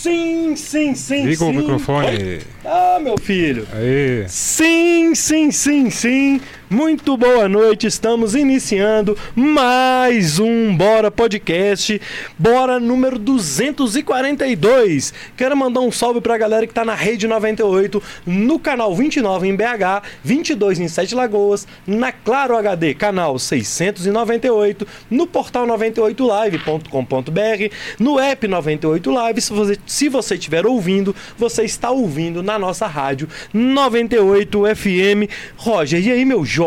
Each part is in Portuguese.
Sim, sim, sim, Liga sim. o microfone. Ah, meu filho. Aê. Sim, sim, sim, sim. Muito boa noite. Estamos iniciando mais um Bora Podcast. Bora número 242. Quero mandar um salve pra galera que tá na Rede 98, no canal 29 em BH, 22 em Sete Lagoas, na Claro HD, canal 698, no portal 98live.com.br, no app 98 Live. Se você se você estiver ouvindo, você está ouvindo na nossa rádio 98 FM. Roger, e aí, meu jovem?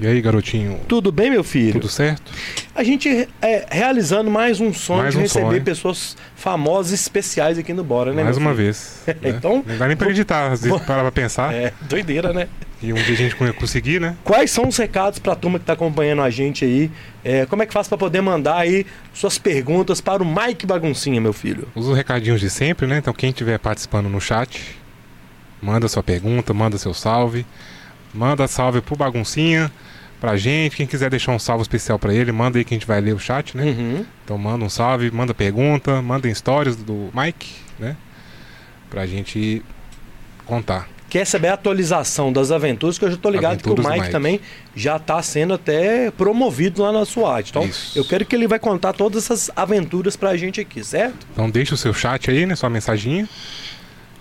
E aí, garotinho? Tudo bem, meu filho? Tudo certo? A gente é realizando mais um sonho Mais de um receber sonho. pessoas famosas especiais aqui no Bora, né? Mais uma filho? vez. né? Então, Não dá nem pra acreditar, às vezes parar pra pensar. É, doideira, né? E um dia a gente con- conseguir, né? Quais são os recados para a turma que está acompanhando a gente aí? É, como é que faz para poder mandar aí suas perguntas para o Mike Baguncinha, meu filho? Usa os recadinhos de sempre, né? Então quem estiver participando no chat, manda sua pergunta, manda seu salve. Manda salve pro Baguncinha, pra gente. Quem quiser deixar um salve especial pra ele, manda aí que a gente vai ler o chat, né? Uhum. Então manda um salve, manda pergunta, manda stories do Mike, né? Pra gente contar. Quer saber a atualização das aventuras, que eu já tô ligado que o Aventuras Mike, Mike. também já está sendo até promovido lá na SWAT. Então, Isso. eu quero que ele vai contar todas essas aventuras pra gente aqui, certo? Então deixa o seu chat aí, né? Sua mensaginha.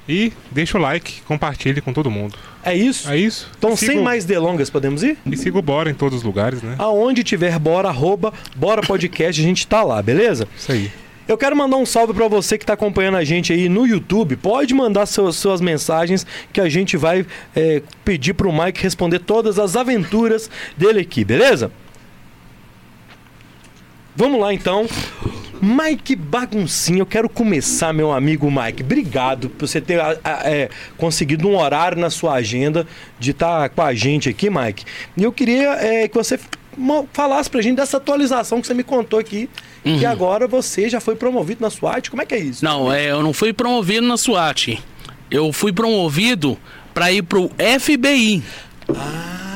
E deixa o like, compartilhe com todo mundo. É isso? É isso. Então, E sem o- mais delongas, podemos ir? E siga o Bora em todos os lugares, né? Aonde tiver Bora, arroba, Bora Podcast, a gente tá lá, beleza? Isso aí. Eu quero mandar um salve pra você que está acompanhando a gente aí no YouTube. Pode mandar seus- suas mensagens que a gente vai é, pedir pro Mike responder todas as aventuras dele aqui, beleza? Vamos lá então. Mike Baguncinha, eu quero começar, meu amigo Mike. Obrigado por você ter a- a- é, conseguido um horário na sua agenda de estar com a gente aqui, Mike. E eu queria é, que você falasse pra gente dessa atualização que você me contou aqui. Que agora você já foi promovido na SWAT. Como é que é isso? Não, é, eu não fui promovido na SWAT. Eu fui promovido para ir pro FBI.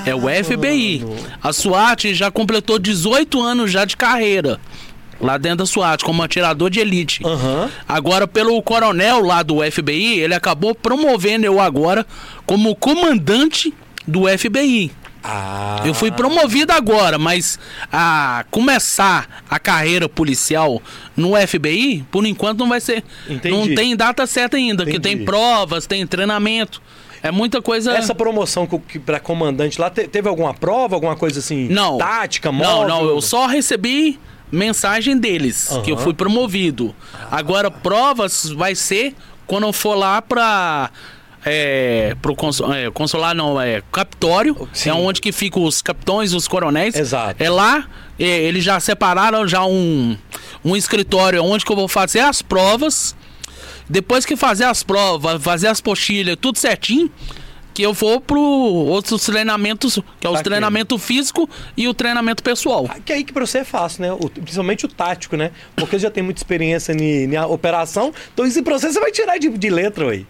É o FBI. A SWAT já completou 18 anos já de carreira. Lá dentro da SWAT, como atirador de elite. Aham. Agora, pelo coronel lá do FBI, ele acabou promovendo eu agora como comandante do FBI. Ah. Eu fui promovido agora, mas a começar a carreira policial no FBI, por enquanto não vai ser. Entendi. Não tem data certa ainda, porque Entendi. tem provas, tem treinamento. É muita coisa. Essa promoção para comandante lá, te- teve alguma prova, alguma coisa assim? Não. Tática, Não, móvel? não, eu só recebi mensagem deles que eu fui promovido. Agora, provas vai ser quando eu for lá pra. É, pro consul, é, consular não, é Captório, Sim. é onde que ficam os capitões, os coronéis. Exato. É lá, é, eles já separaram já um, um escritório onde que eu vou fazer as provas. Depois que fazer as provas, fazer as pochilhas, tudo certinho, que eu vou pro outros treinamentos, que é o Bacana. treinamento físico e o treinamento pessoal. Que aí que pra você é fácil, né? O- principalmente o tático, né? Porque você já tem muita experiência na operação, então esse processo você vai tirar de, de letra, aí.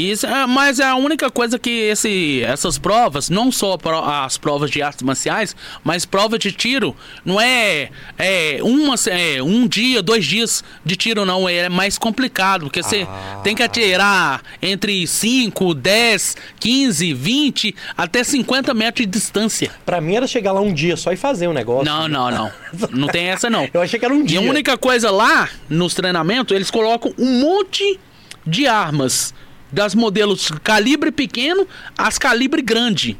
Isso, é, mas é a única coisa que esse, essas provas, não só as provas de artes marciais, mas prova de tiro, não é, é, uma, é um dia, dois dias de tiro, não. É mais complicado, porque você Ah. tem que atirar entre 5, 10, 15, 20, até 50 metros de distância. Pra mim era chegar lá um dia só e fazer o negócio. Não, não, não. Não tem essa, não. Eu achei que era um E dia. a única coisa lá, nos treinamentos, eles colocam um monte de armas. Das modelos calibre pequeno às calibre grande.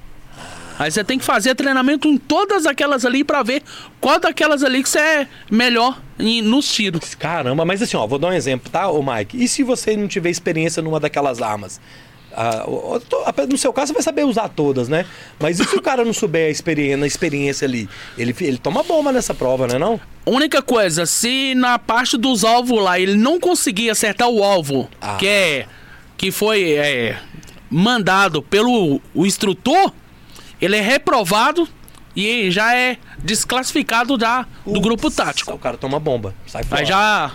Aí você tem que fazer treinamento em todas aquelas ali pra ver qual daquelas ali que você é melhor em- nos tiros. Caramba, mas assim, ó, vou dar um exemplo, tá, ô Mike? E se você não tiver experiência numa daquelas armas? Ah, o- o- no seu caso, você vai saber usar todas, né? Mas e se o cara não souber a experiência, na experiência ali? Ele, ele toma bomba nessa prova, né não? Única coisa, se na parte dos alvos lá ele não conseguir acertar o alvo, Ah. que é que foi é, mandado pelo o instrutor, ele é reprovado e já é desclassificado já do grupo tático. O cara toma bomba, sai fora. Aí já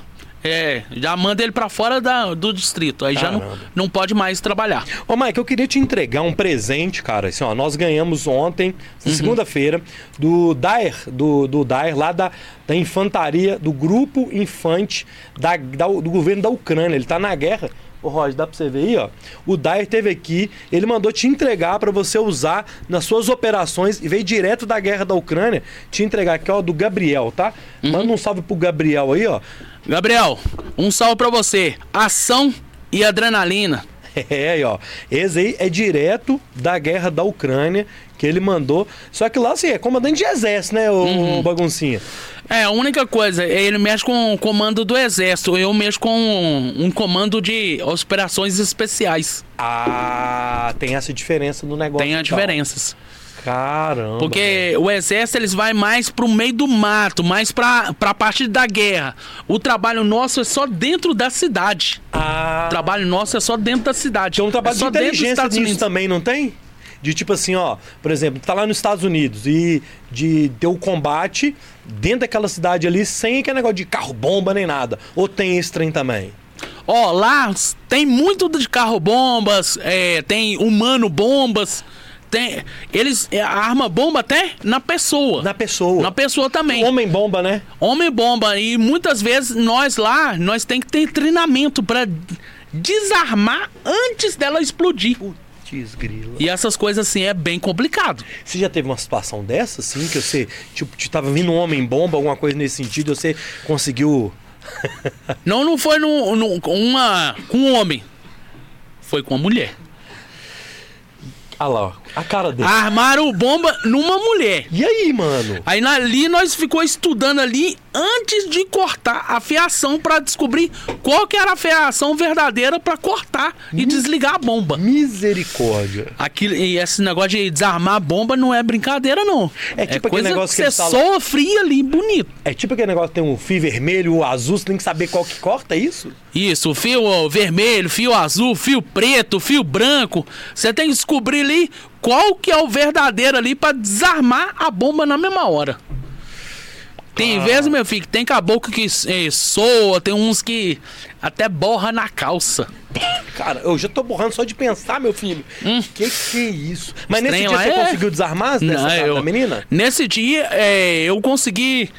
É, já manda ele pra fora da- do distrito. Aí já não, Caramba. não pode mais trabalhar. Ô, Mike, eu queria te entregar um presente, cara. Assim, ó, nós ganhamos ontem, Uhum. segunda-feira, do Daer, do, do Daer, lá da, da infantaria, do grupo infante da, da- do governo da Ucrânia. Ele tá na guerra. Ô, Roger, dá pra você ver aí, ó. O Daer teve aqui, ele mandou te entregar pra você usar nas suas operações e veio direto da guerra da Ucrânia te entregar aqui, ó, do Gabriel, tá? Uhum. Manda um salve pro Gabriel aí, ó. Gabriel, um salve pra você. Ação e adrenalina. É, ó. Esse aí é direto da guerra da Ucrânia que ele mandou. Só que lá, assim, é comandante de exército, né, o, baguncinha? É, a única coisa, ele mexe com o comando do exército, eu mexo com um, um comando de operações especiais. Ah, tem essa diferença no negócio. Tem as então. diferenças. Caramba. Porque o exército eles vai mais pro meio do mato, mais pra, pra parte da guerra. O trabalho nosso é só dentro da cidade. Ah, O trabalho nosso é só dentro da cidade. tem um trabalho é de inteligência nisso também, não tem? De tipo assim, ó, por exemplo, tá lá nos Estados Unidos e de ter o combate dentro daquela cidade ali sem aquele negócio de carro-bomba nem nada. Ou tem esse trem também? Ó, lá tem muito de carro bombas, é, tem humano bombas, tem eles é, arma bomba até na pessoa. Na pessoa. Na pessoa também. Homem-bomba, né? Homem bomba e muitas vezes nós lá, nós tem que ter treinamento pra desarmar antes dela explodir. Putz, grila. E essas coisas assim é bem complicado. Você já teve uma situação dessa, assim, que você, tipo, te tava vindo um homem-bomba, alguma coisa nesse sentido, e você conseguiu... Não, não foi num, num- com uma com um homem. Foi com uma mulher. Ah lá, ó, a cara dele. Armaram bomba numa mulher. E aí, mano? Aí na- ali nós ficou estudando ali antes de cortar a fiação pra descobrir qual que era a fiação verdadeira pra cortar e desligar a bomba. Misericórdia. Aquilo, e esse negócio de desarmar a bomba não é brincadeira, não. É tipo aquele coisa negócio que que você falam- sofria ali, bonito. É tipo aquele negócio que tem um fio vermelho, o azul, você tem que saber qual que corta, é isso? Isso, fio vermelho, fio azul, fio preto, fio branco. Você tem que descobrir ali qual que é o verdadeiro ali pra desarmar a bomba na mesma hora. Tem vezes, meu filho, que tem caboclo que eh, soa, tem uns que até borra na calça. Cara, eu já tô borrando só de pensar, meu filho. Que que é isso? Mas Esse nesse dia você é- conseguiu desarmar dessa Não, eu- menina? Nesse dia, é, eu consegui,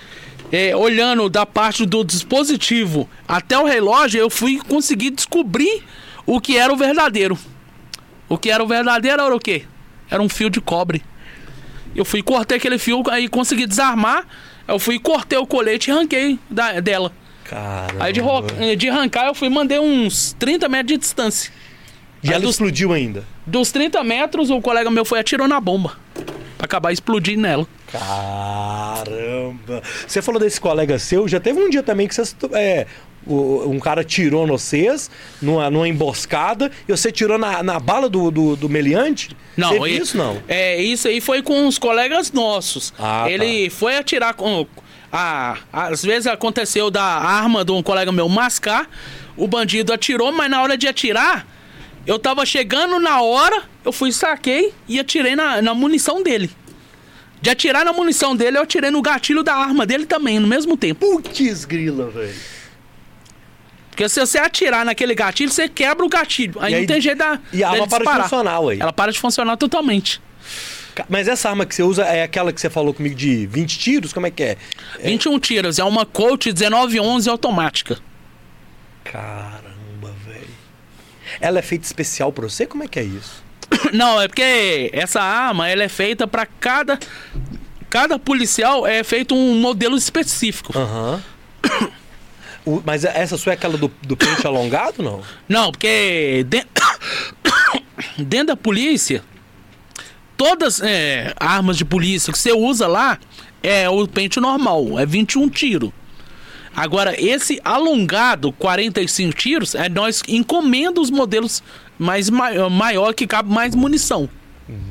é, olhando da parte do dispositivo até o relógio, eu fui conseguir descobrir o que era o verdadeiro. O que era o verdadeiro era o quê? Era um fio de cobre. Eu fui cortei aquele fio, aí consegui desarmar. Eu fui cortei o colete e arranquei da- dela. Caramba. Aí de, de arrancar eu fui mandei uns 30 metros de distância. E Aí ela dos- explodiu ainda. Dos 30 metros, o colega meu foi e atirou na bomba. Pra acabar explodindo nela. Caramba. Você falou desse colega seu, já teve um dia também que vocês, é, um cara tirou no vocês, numa, numa emboscada, e você tirou na, na bala do, do, do meliante? Não, Teve e- isso não? É, isso aí foi com os colegas nossos. Ah, tá. Ele foi atirar com. A, às vezes aconteceu da arma de um colega meu mascar, o bandido atirou, mas na hora de atirar, eu tava chegando na hora, eu fui, saquei e atirei na, na munição dele. De atirar na munição dele, eu atirei no gatilho da arma dele também, no mesmo tempo. Putz grila, velho. Porque se você atirar naquele gatilho, você quebra o gatilho. Aí, aí- não tem jeito da. e a arma para de funcionar, ué. Ela para de funcionar totalmente. Mas essa arma que você usa é aquela que você falou comigo de 20 tiros? Como é que é? 21 tiros, é uma Colt 1911 automática. Velho. Ela é feita especial pra você? Como é que é isso? Não, é porque essa arma ela é feita para cada cada policial é feito um modelo específico. Aham. O- mas essa sua é aquela do, do pente alongado, não? Não, porque de- dentro da polícia todas é, armas de polícia que você usa lá é o pente normal, é 21 tiro. Agora, esse alongado, 45 tiros, é nós encomenda os modelos mais mai- maior que cabe mais munição.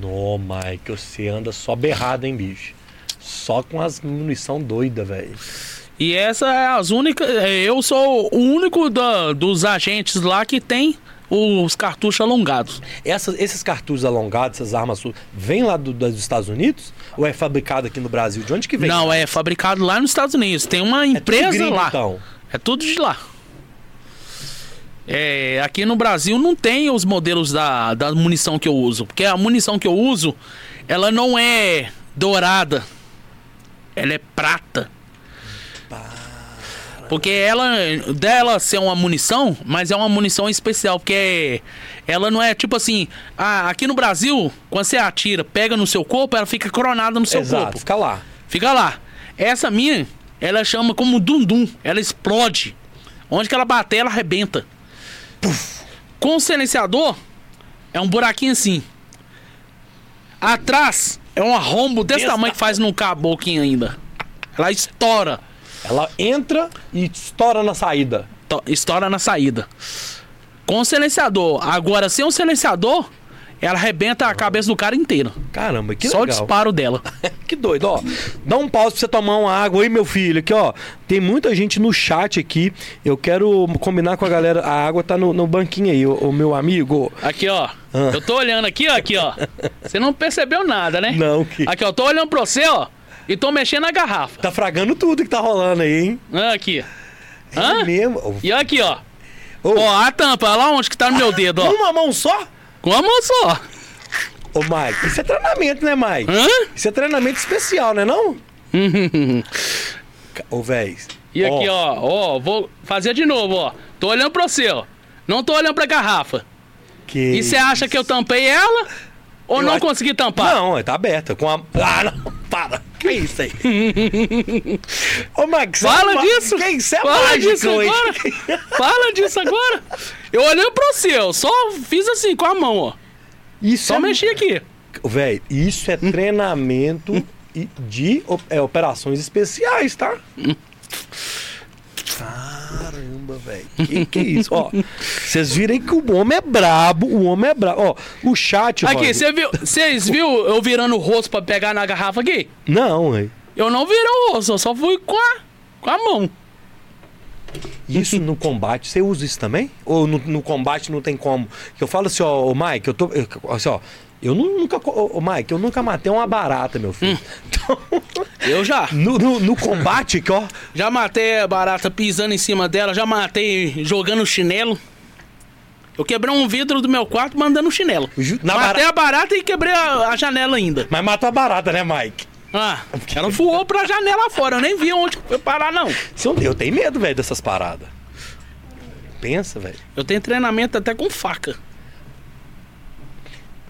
Nó, Mike, você anda só berrado, hein, bicho? Só com as munição doida, velho. E essa é as únicas. é, Eu sou o único da- dos agentes lá que tem os cartuchos alongados. Essas- esses cartuchos alongados, essas armas vêm lá do- dos Estados Unidos? Ou é fabricado aqui no Brasil? De onde que vem? Não, é fabricado lá nos Estados Unidos. Tem uma É empresa gringo, lá. então. É tudo de lá. É, aqui no Brasil não tem os modelos da, da munição que eu uso. Porque a munição que eu uso, ela não é dourada. Ela é prata. Porque ela, dela ser uma munição, mas é uma munição especial, porque ela não é tipo assim, ah, aqui no Brasil, quando você atira, pega no seu corpo, ela fica coronada no seu Exato, corpo. fica lá. Fica lá. Essa minha, ela chama como dundum. Ela explode. Onde que ela bater, ela arrebenta. Puf. Com o silenciador, é um buraquinho assim. Atrás, é um arrombo desse Desse tamanho que faz num caboclo ainda. Ela estoura. Ela entra e estoura na saída. To- Estoura na saída. Com o silenciador. Agora, sem o silenciador, ela arrebenta a cabeça do cara inteiro. Caramba, que Só o legal. disparo dela. Que doido, ó. Dá um pause pra você tomar uma água aí, meu filho. Aqui, ó. Tem muita gente no chat aqui. Eu quero combinar com a galera. A água tá no, no banquinho aí, o, meu amigo. Aqui, ó. Ah. Eu tô olhando aqui, ó. Aqui, ó. Você não percebeu nada, né? Não, que. Aqui, ó. Tô olhando pra você, ó. E tô mexendo na garrafa. Tá fragando tudo que tá rolando aí, hein? Ah, Aqui. É Hã? mesmo. E aqui, ó. Ô, Ó, a tampa. Olha lá onde que tá no meu dedo, ó. Uma mão só? Com a mão só. Ô, Mike, isso é treinamento, né, Mike? Hã? Isso é treinamento especial, né não? Ô, véi. E aqui, ó. Ó, vou fazer de novo, ó. Tô olhando pra você, ó. Não tô olhando pra garrafa. Que... E você acha que eu tampei ela? Ou Eu não acho- consegui tampar? Não, tá aberta. Com a. Ah, não. Para. Que isso aí? Ô, Mike, você Fala é disso. Que isso é Fala mágico disso hoje. agora. Fala disso agora. Eu olhando pra você, eu só fiz assim com a mão, ó. Isso Só é... mexi aqui. Véi, isso é treinamento e- de é, operações especiais, tá? Caramba, velho. Que que é isso? Ó, vocês viram que o homem é brabo, o homem é brabo. Ó, o chat, Aqui, você viu? Vocês viu eu virando o rosto pra pegar na garrafa aqui? Não, velho. Eu não virei o rosto, eu só fui com a, com a mão. Isso no combate, você usa isso também? Ou no, no combate não tem como? Que eu falo assim, ó, ô Mike, eu tô. eu- assim, ó, eu nu- nunca. Ô, Mike, eu nunca matei uma barata, meu filho. Então, Eu já. no, no, no combate, que ó. Já matei a barata pisando em cima dela, já matei jogando chinelo. Eu quebrei um vidro do meu quarto mandando chinelo. Na matei bara- a barata e quebrei a, a janela ainda. Mas matou a barata, né, Mike? Ah, ela voou pra janela fora, eu nem vi onde foi parar, não- Eu tenho medo, velho, dessas paradas. Pensa, velho. Eu tenho treinamento até com faca.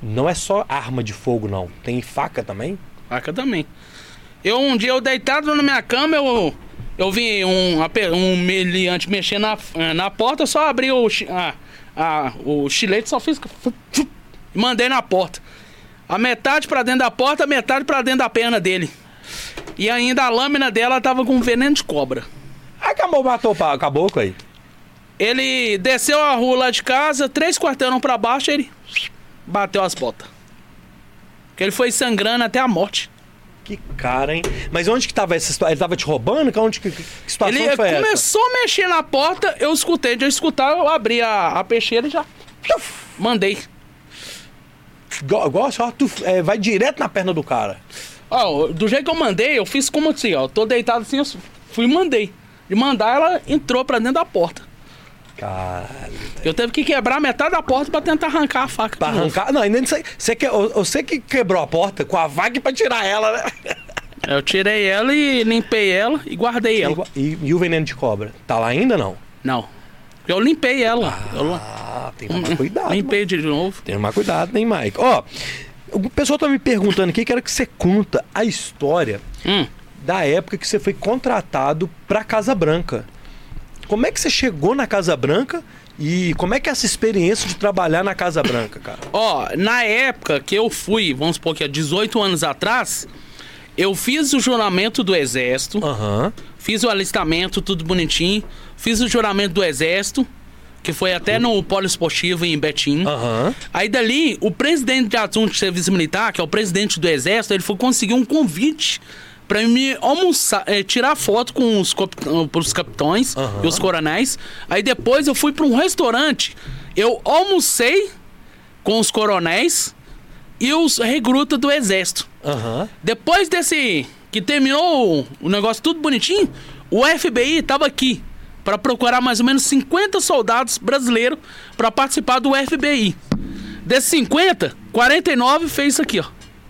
Não é só arma de fogo, não. Tem faca também? Faca também. Eu um dia eu deitado na minha cama, eu, eu vi um, um meliante mexer na, na porta, eu só abri o, a, a, o chilete, só fiz. e Mandei na porta. A metade pra dentro da porta, a metade pra dentro da perna dele. E ainda a lâmina dela tava com veneno de cobra. Acabou, matou o caboclo aí. Ele desceu a rua lá de casa, três quarteirão pra baixo, ele bateu as botas. Que ele foi sangrando até a morte. Que cara, hein? Mas onde que tava essa situação? Ele tava te roubando? Que, onde, que, que situação Ele foi essa? começou a mexer na porta, eu escutei. De eu escutar, eu abri a, a peixeira e já mandei. Igual, igual só, tu é, vai direto na perna do cara. Ó, do jeito que eu mandei, eu fiz como assim, ó. Tô deitado assim, eu fui e mandei. De mandar, ela entrou pra dentro da porta. Caralho. Eu teve que quebrar metade da porta pra tentar arrancar a faca. Pra arrancar. Não, ainda não sei. Você, que, você que quebrou a porta com a vaga pra tirar ela, né? Eu tirei ela e limpei ela e guardei ela. E, e o veneno de cobra? Tá lá ainda não? Não. Eu limpei ela. eu Ah, tem que tomar cuidado. mano. limpei de novo. Tem que tomar cuidado, hein, Mike? Ó, o pessoal tá me perguntando aqui, quero que você conta a história Hum. da época que você foi contratado pra Casa Branca. Como é que você chegou na Casa Branca e como é que é essa experiência de trabalhar na Casa Branca, cara? Ó, na época que eu fui, vamos supor que há 18 anos atrás, eu fiz o juramento do exército. Aham. Fiz o alistamento, tudo bonitinho. Fiz o juramento do exército, que foi até no polo esportivo em Betim. Aham. Aí dali, o presidente de assunto de serviço militar, que é o presidente do exército, ele foi conseguir um convite pra me almoçar, eh, tirar foto com os, cap- os capitães Aham. e os coronéis. Aí depois eu fui pra um restaurante, eu almocei com os coronéis e os recrutas do exército. Aham. Depois desse. que terminou o- o negócio tudo bonitinho, o FBI tava aqui, para procurar mais ou menos 50 soldados brasileiros para participar do FBI. Desses 50, 49 fez isso aqui, ó.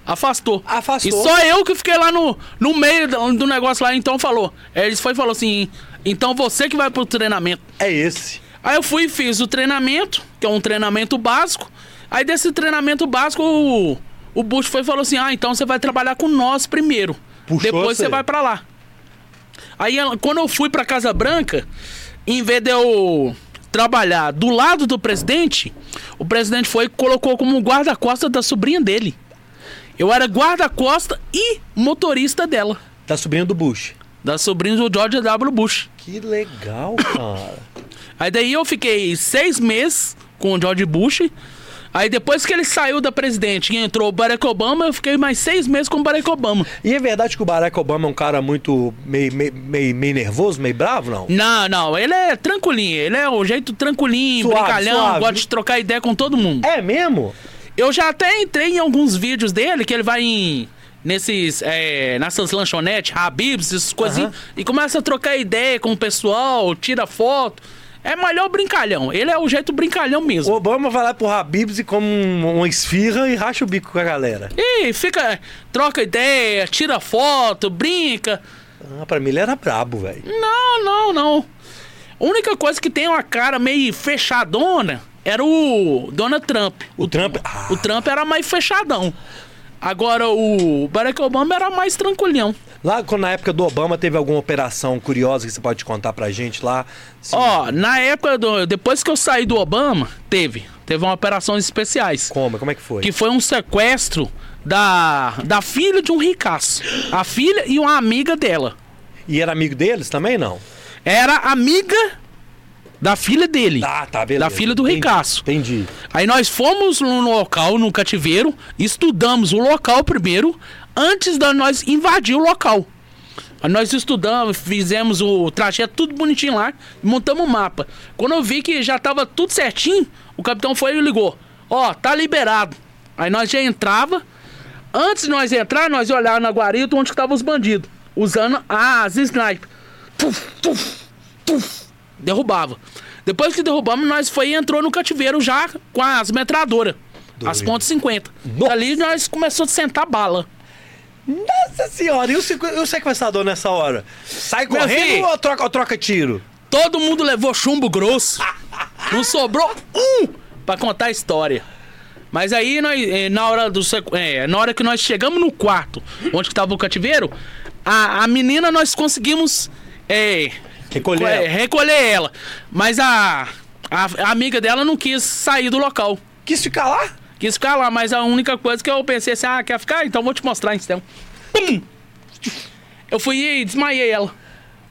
Afastou. Afastou. E só eu que fiquei lá no, no meio do, negócio lá, então falou. Eles foi e falou assim: então você que vai pro treinamento. É esse. Aí eu fui e fiz o treinamento, que é um treinamento básico. Aí desse treinamento básico, o, o Bush foi e falou assim: ah, então você vai trabalhar com nós primeiro. Puxou Depois você. vai pra lá. Aí quando eu fui pra Casa Branca, em vez de eu trabalhar do lado do presidente, o presidente foi e colocou como guarda-costa da sobrinha dele. Eu era guarda-costa e motorista dela. Da sobrinha do Bush. Da sobrinha do George W. Bush. Que legal, cara. Aí daí eu fiquei seis meses com o George Bush. Aí depois que ele saiu da presidente e entrou o Barack Obama, eu fiquei mais seis meses com o Barack Obama. E é verdade que o Barack Obama é um cara muito meio, meio, meio, meio nervoso, meio bravo, não? Não, não, ele é tranquilinho, ele é o jeito tranquilinho, Suave, brincalhão, suave. gosta de trocar ideia com todo mundo. É mesmo? Eu já até entrei em alguns vídeos dele, que ele vai em. Nesses. É, nessas lanchonetes, Habibs, essas coisinhas, e começa a trocar ideia com o pessoal, tira foto. É melhor brincalhão. Ele é o jeito brincalhão mesmo. O Obama vai lá pro Habibs e come um- uma esfirra e racha o bico com a galera. E fica, troca ideia, tira foto, brinca. Ah, pra mim ele era brabo, velho. Não, não, não. A única coisa que tem uma cara meio fechadona era o Donald Trump. O Trump- ah. O Trump era mais fechadão. Agora o Barack Obama era mais tranquilhão. Lá quando, na época do Obama teve alguma operação curiosa que você pode contar pra gente lá? Sim. Ó, na época do. Depois que eu saí do Obama, teve. Teve uma operações especiais. Como? Como é que foi? Que foi um sequestro da, da filha de um ricaço. A filha e uma amiga dela. E era amigo deles também, não? Era amiga da filha dele. Ah, tá, beleza. Da filha do Entendi, ricaço. Entendi. Aí nós fomos no local, no cativeiro, estudamos o local primeiro, antes de nós invadir o local. Aí nós estudamos, fizemos o trajeto tudo bonitinho lá, montamos o mapa. Quando eu vi que já tava tudo certinho, o capitão foi e ligou: Ó, tá liberado. Aí nós já entrava. Antes de nós entrar, nós olhar na guarita onde estavam os bandidos, usando as sniper. Tuf, tuf, tuf, derrubava. Depois que derrubamos, nós foi e entrou no cativeiro já com as metralhadoras. As pontos 50. Nossa. Ali nós começamos a sentar bala. Nossa senhora, e o, e o sequestrador nessa hora? Sai Meu correndo filho. ou troca, ou troca tiro? Todo mundo levou chumbo grosso. Não sobrou um pra contar a história. Mas aí nós, eh, na hora do eh, na hora que nós chegamos no quarto, onde que tava o cativeiro, a, a menina nós conseguimos eh, Recolher co- eh, ela. recolher ela. Mas a, a, a amiga dela não quis sair do local. Quis ficar lá? Quis ficar lá, mas a única coisa que eu pensei assim, ah, quer ficar? Então vou te mostrar então. Pum! Eu fui e desmaiei ela.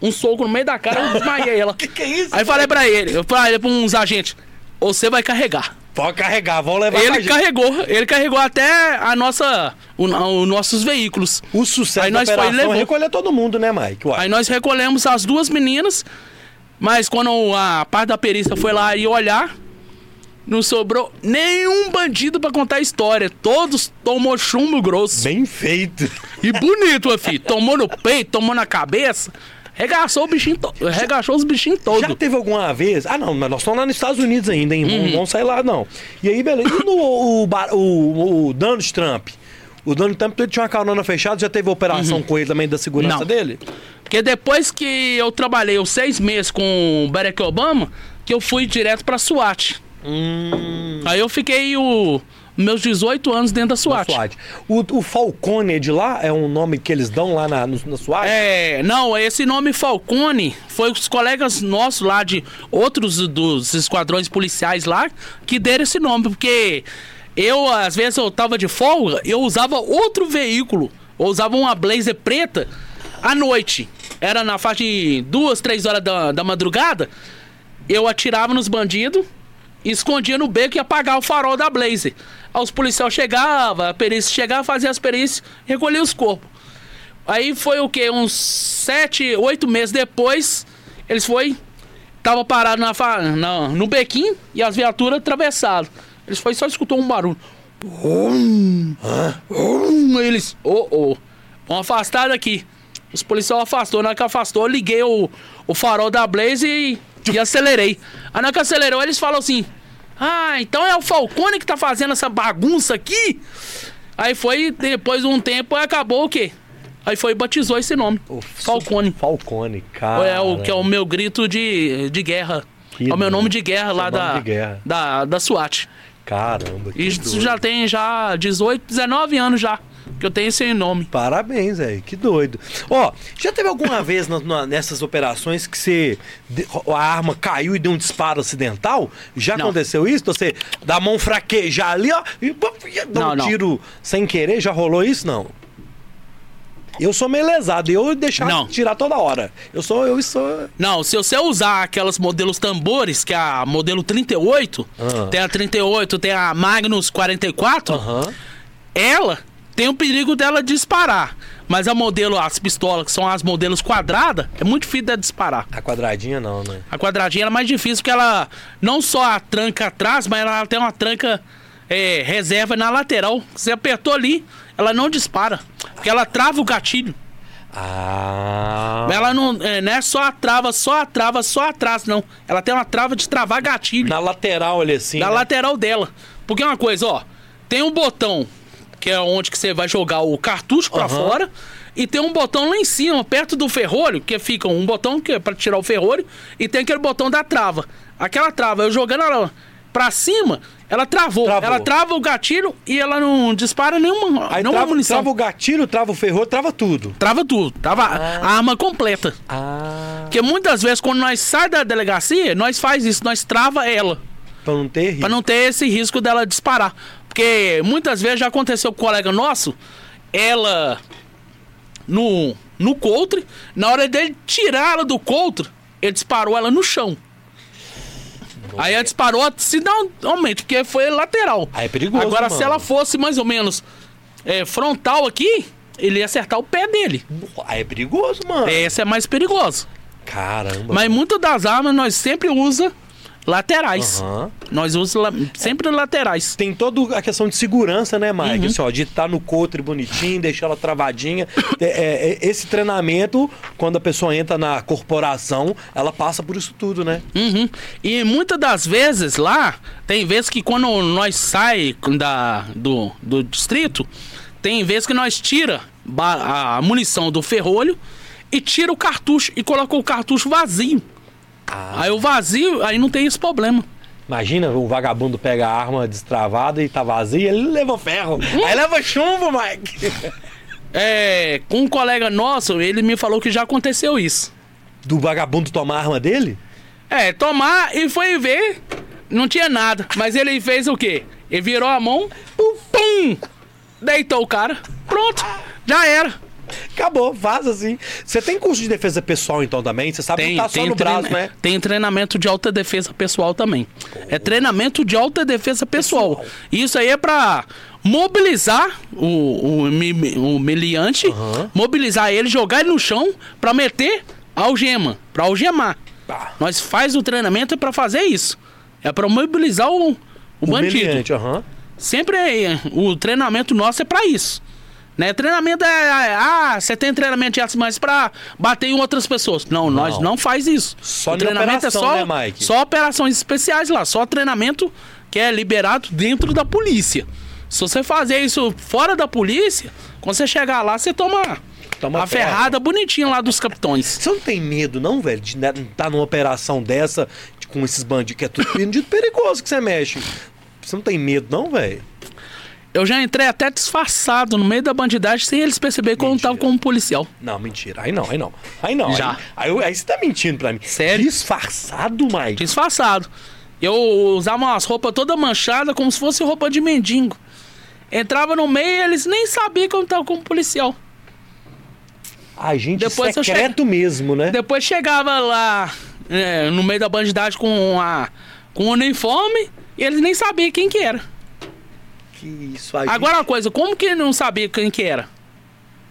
Um soco no meio da cara, eu desmaiei ela. Que que é isso? Aí falei pra ele, eu falei pra uns agentes, você vai carregar. Pode carregar, vão levar Ele carregou, ele carregou até a nossa, o, os nossos veículos. O sucesso Aí nós foi operação é levou. recolher todo mundo, né, Mike? Uai. Aí nós recolhemos as duas meninas, mas quando a parte da perícia foi lá e olhar, não sobrou nenhum bandido pra contar a história. Todos tomou chumbo grosso. Bem feito. E bonito, meu filho. Tomou no peito, tomou na cabeça. Regaçou o bichinho todo. Regaçou os bichinhos Já todos. teve alguma vez? Ah, não, mas nós estamos lá nos Estados Unidos ainda, hein? Uhum. Não vamos sair lá, não. E aí, beleza. E no, o, o, o Donald Trump? O Donald Trump ele tinha uma carona fechada, já teve operação com ele também da segurança Uhum. Não. dele? Porque depois que eu trabalhei os seis meses com o Barack Obama, que eu fui direto pra SWAT. Hum. Aí eu fiquei o, meus 18 anos dentro da SWAT. SWAT. O, o Falcone de lá é um nome que eles dão lá na, na SWAT? É, não, esse nome Falcone foi os colegas nossos lá de outros dos esquadrões policiais lá que deram esse nome, porque eu, às vezes, eu tava de folga, eu usava outro veículo, eu usava uma blazer preta à noite. Era na faixa de duas, três horas da, da madrugada, eu atirava nos bandidos, escondia no beco e apagar o farol da blazer. Os policiais chegavam, a perícia chegava, fazia as perícias, recolhia os corpos. Aí foi o quê? Uns sete, oito meses depois, eles foi. Tava parado na, na- no bequinho e as viaturas atravessaram. Eles foi só escutou um barulho. Hum, hum, eles, ô, ô, vão afastar daqui. Os policiais afastou. Na hora que afastou, eu liguei o, o farol da Blaze e, e acelerei. Aí na hora que acelerou, eles falam assim: Ah, então é o Falcone que tá fazendo essa bagunça aqui? Aí foi, depois de um tempo, acabou o quê? Aí foi e batizou esse nome. O Falcone. Falcone, cara. É o que é o meu grito de, de guerra. Que é o meu nome de guerra lá da, guerra. da da SWAT. Caramba, que isso doido. já tem já 18, 19 anos já que eu tenho esse nome. Parabéns, velho. Que doido. Ó, já teve alguma vez na- na- nessas operações que você. a arma caiu e deu um disparo acidental? Já Não. aconteceu isso? Você dá a mão fraquejar ali, ó, e dá Não, um não. tiro sem querer? Já rolou isso? Não. Eu sou meio lesado, eu deixar Não. tirar toda hora. Eu sou, eu sou. Não, se você usar aquelas modelos tambores, que é a modelo 38, Ah. tem a 38, tem a Magnus 44, Aham. ela tem o perigo dela disparar. Mas a modelo, as pistolas, que são as modelos quadradas, é muito difícil dela disparar. A quadradinha não, né? A quadradinha é mais difícil porque ela não só a tranca atrás, mas ela tem uma tranca é, reserva na lateral. Você apertou ali, ela não dispara. Porque ela trava o gatilho. Ah. Ela não é, não é só a trava, só a trava, só atrás, não. Ela tem uma trava de travar gatilho. Na lateral ali assim. na né? lateral dela. Porque é uma coisa, ó. Tem um botão que é onde que você vai jogar o cartucho pra Aham. fora. E tem um botão lá em cima, perto do ferrolho, que fica um botão que é pra tirar o ferrolho. E tem aquele botão da trava. Aquela trava, eu jogando ela pra cima, ela travou. Travou. Ela trava o gatilho e ela não dispara nenhuma, Aí nenhuma trava, munição. trava o gatilho, trava o ferro, trava tudo. Trava tudo, trava a arma completa. Ah. Porque muitas vezes, quando nós sai da delegacia, nós faz isso, nós trava ela. Pra não ter risco. Pra não ter esse risco dela disparar. Porque muitas vezes já aconteceu com um colega nosso, ela no, no coutre, na hora dele tirar ela do coutre, ele disparou ela no chão. Aí ela disparou acidentalmente, porque foi lateral. Aí é perigoso, Agora, mano. se ela fosse mais ou menos é, frontal aqui, ele ia acertar o pé dele. Aí é perigoso, mano. Esse é mais perigoso. Caramba. Mas muitas das armas nós sempre usa laterais. Aham. Nós usamos sempre laterais. Tem toda a questão de segurança, né, Mike? Uhum. Assim, ó, de estar no coutre bonitinho, deixar ela travadinha. É, é, é, esse treinamento, quando a pessoa entra na corporação, ela passa por isso tudo, né? Uhum. E muitas das vezes lá, tem vezes que quando nós sai da, do, do distrito, tem vezes que nós tira a munição do ferrolho e tira o cartucho e coloca o cartucho vazio. Ah. Aí o vazio, aí não tem esse problema. Imagina, o vagabundo pega a arma destravada e tá vazia, ele leva ferro. Aí leva chumbo, Mike. É, com um colega nosso, ele me falou que já aconteceu isso. Do vagabundo tomar a arma dele? É, tomar e foi ver, não tinha nada. Mas ele fez o quê? Ele virou a mão, pum, deitou o cara, pronto, já era. Acabou, vaza assim. Você tem curso de defesa pessoal então também? Você sabe que tá só no braço, né? tem treinamento de alta defesa pessoal também. É treinamento de alta defesa pessoal. Pessoal. Isso aí é pra mobilizar o, o, o meliante, Aham. mobilizar ele, jogar ele no chão pra meter algema, pra algemar. Ah. Nós faz o treinamento é pra fazer isso. É pra mobilizar o, o, O bandido. meliante, aham. Sempre é, o treinamento nosso é pra isso. Né? Treinamento é, é, ah, você tem treinamento de artes mais pra bater em outras pessoas. Não, nós não faz isso. Só o treinamento operação, é só, né, Mike? só operações especiais lá, só treinamento que é liberado dentro da polícia. Se você fazer isso fora da polícia, quando você chegar lá, você toma, Toma a ferrada bonitinha lá dos capitões. Você não tem medo, não, velho, de estar numa operação dessa de- com esses bandidos, que é tudo bandido perigoso que você mexe. Você não tem medo, não, velho? Eu já entrei até disfarçado no meio da bandidagem sem eles perceberem que eu não tava como policial. Não, mentira. Aí não, aí não. Aí não. Já. Aí, aí, aí você tá mentindo pra mim. Sério? Disfarçado, Mike. Disfarçado. Eu usava umas roupas toda manchada, como se fosse roupa de mendigo. Entrava no meio e eles nem sabiam que eu tava como policial. Agente Depois eu secreto mesmo, né? Depois chegava lá é, no meio da bandidagem com a com o uniforme e eles nem sabiam quem que era. Que isso. Agora uma coisa, como que não sabia quem que era?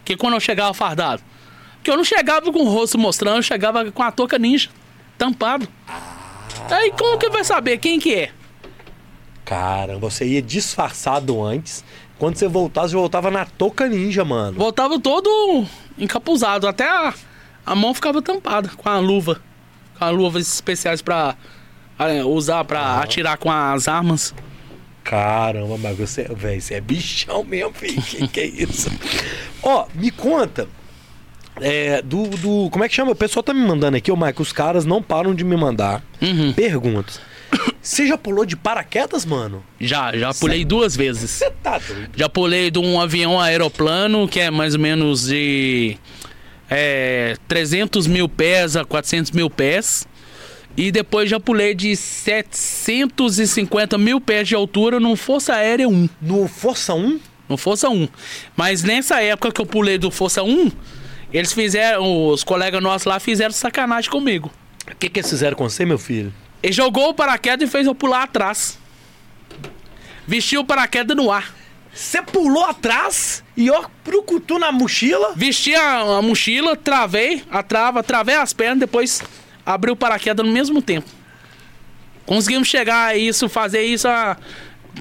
Que quando eu chegava fardado? Porque eu não chegava com o rosto mostrando, eu chegava com a touca ninja, tampado. Aí como que vai saber quem que é? Cara, você ia disfarçado antes, Quando você voltava, você voltava na toca ninja, mano. Voltava todo encapuzado, até a, a mão ficava tampada com a luva. Com as luvas especiais pra é, usar pra atirar com as armas. Caramba, mas você, velho, você é bichão mesmo, filho. Que, que é isso? Ó, me conta. É, do, do. Como é que chama? O pessoal tá me mandando aqui, ô Mike, os caras não param de me mandar Uhum. perguntas. Você já pulou de paraquedas, mano? Já, já pulei duas vezes. Você tá doido? Já pulei de um avião aeroplano, que é mais ou menos de é, 300 mil pés a 400 mil pés. E depois já pulei de 750 mil pés de altura num Força Aérea 1. No Força 1? No Força 1. Mas nessa época que eu pulei do Força 1, eles fizeram, os colegas nossos lá fizeram sacanagem comigo. O que, que eles fizeram com você, meu filho? Ele jogou o paraquedas e fez eu pular atrás. Vestiu o paraquedas no ar. Você pulou atrás e ó, procutou na mochila? Vesti a, a mochila, travei a trava, travei as pernas, depois abri o paraquedas no mesmo tempo. Conseguimos chegar a isso, fazer isso, a-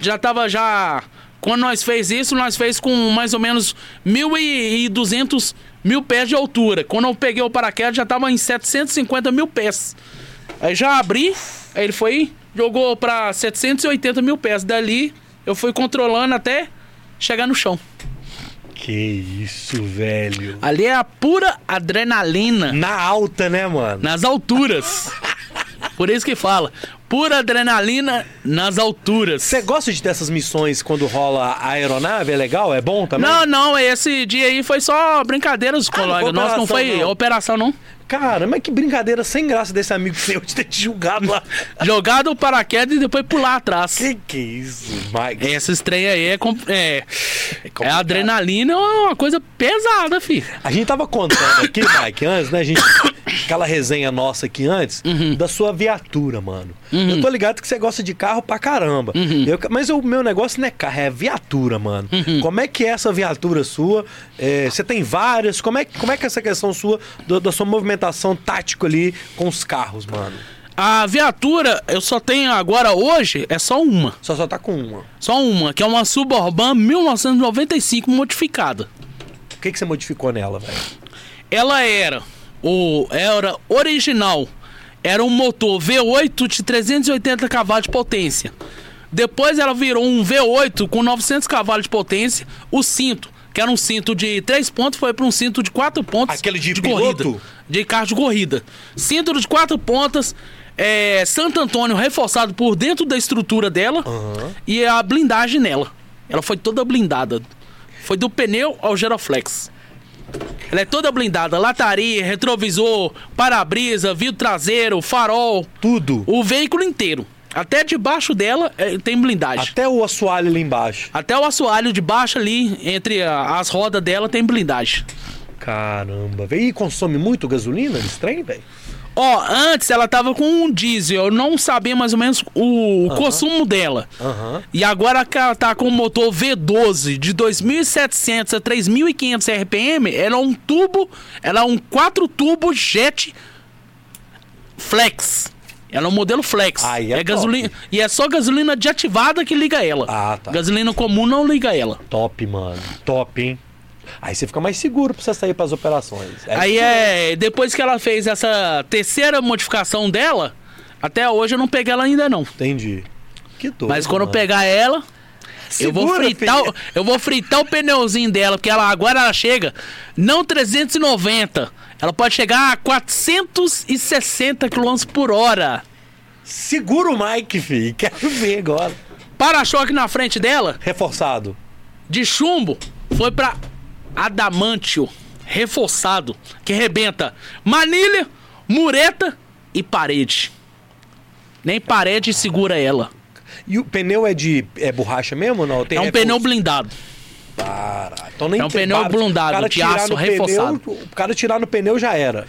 já tava já... Quando nós fez isso, nós fez com mais ou menos 1.200 mil pés de altura. Quando eu peguei o paraquedas, já tava em 750 mil pés. Aí já abri, aí ele foi, jogou pra 780 mil pés. Dali, eu fui controlando até chegar no chão. Que isso, velho. Ali é a pura adrenalina Na alta, né, mano? nas alturas. Por isso que fala, pura adrenalina nas alturas. Você gosta de dessas missões quando rola a aeronave? É legal? É bom também? Não, não, esse dia aí foi só brincadeiras, Ah, foi colega. Nossa, não foi não. operação, não. Cara, mas que brincadeira sem graça desse amigo seu de ter te julgado lá. Jogado o paraquedas e depois pular atrás. que que é isso, Mike? Esse trem aí é, com- é, é complicado. adrenalina, é uma coisa pesada, fi. A gente tava contando aqui, Mike, antes, né? A gente. Aquela resenha nossa aqui antes, Uhum. da sua viatura, mano. Eu tô ligado que você gosta de carro pra caramba. Uhum. Eu- mas o meu negócio não é carro, é viatura, mano. Uhum. Como é que é essa viatura sua? É, você tem várias? Como é, como é que é essa questão sua, do- da sua movimentação tática ali com os carros, mano? A viatura, eu só tenho agora hoje, é só uma. Só só tá com uma. Só uma, que é uma Suburban 1995 modificada. O que, que você modificou nela, velho? Ela era o era original. Era um motor V8 de 380 cavalos de potência. Depois ela virou um V8 com 900 cavalos de potência. O cinto, que era um cinto de 3 pontos, foi para um cinto de 4 pontos Aquele de corrida. piloto? De carro de corrida. Cinto de 4 pontas. É, Santo Antônio reforçado por dentro da estrutura dela Aham. e a blindagem nela. Ela foi toda blindada. Foi do pneu ao Geroflex. Ela é toda blindada, lataria, retrovisor, para-brisa, vidro traseiro, farol, Tudo. o veículo inteiro. Até debaixo dela é, tem blindagem. Até o assoalho ali embaixo. Até o assoalho de baixo ali, entre a- as rodas dela, tem blindagem. Caramba. E consome muito gasolina esse trem, velho? Ó, antes ela tava com um diesel, eu não sabia mais ou menos o, consumo dela. E agora que ela tá com o motor V12 de 2.700 a 3.500 RPM, ela é um tubo, ela é um 4 tubo jet flex. Ela é um modelo flex. Aí é top. gasolina e é só gasolina de ativada que liga ela. Ah, tá. Gasolina comum não liga ela. Top, mano. Top, hein? Aí você fica mais seguro pra você sair pras operações. Aí é, depois que ela fez essa terceira modificação dela, até hoje eu não peguei ela ainda não. Entendi. Que doido. Mas quando eu mano. pegar ela, eu vou Segura, fritar, o- eu vou fritar o pneuzinho dela, porque ela agora ela chega não 390, ela pode chegar a 460 km por hora. Segura o Mike, filho. Quero ver agora. Para-choque na frente dela, Reforçado. de chumbo, foi pra adamantio, reforçado, que rebenta manilha, mureta e parede. Nem parede segura ela. E o pneu é de é borracha mesmo ou não? Tem É um reforço? pneu blindado. Para. Então nem É um tem pneu blindado, de aço reforçado. Pneu, o cara tirar no pneu já era.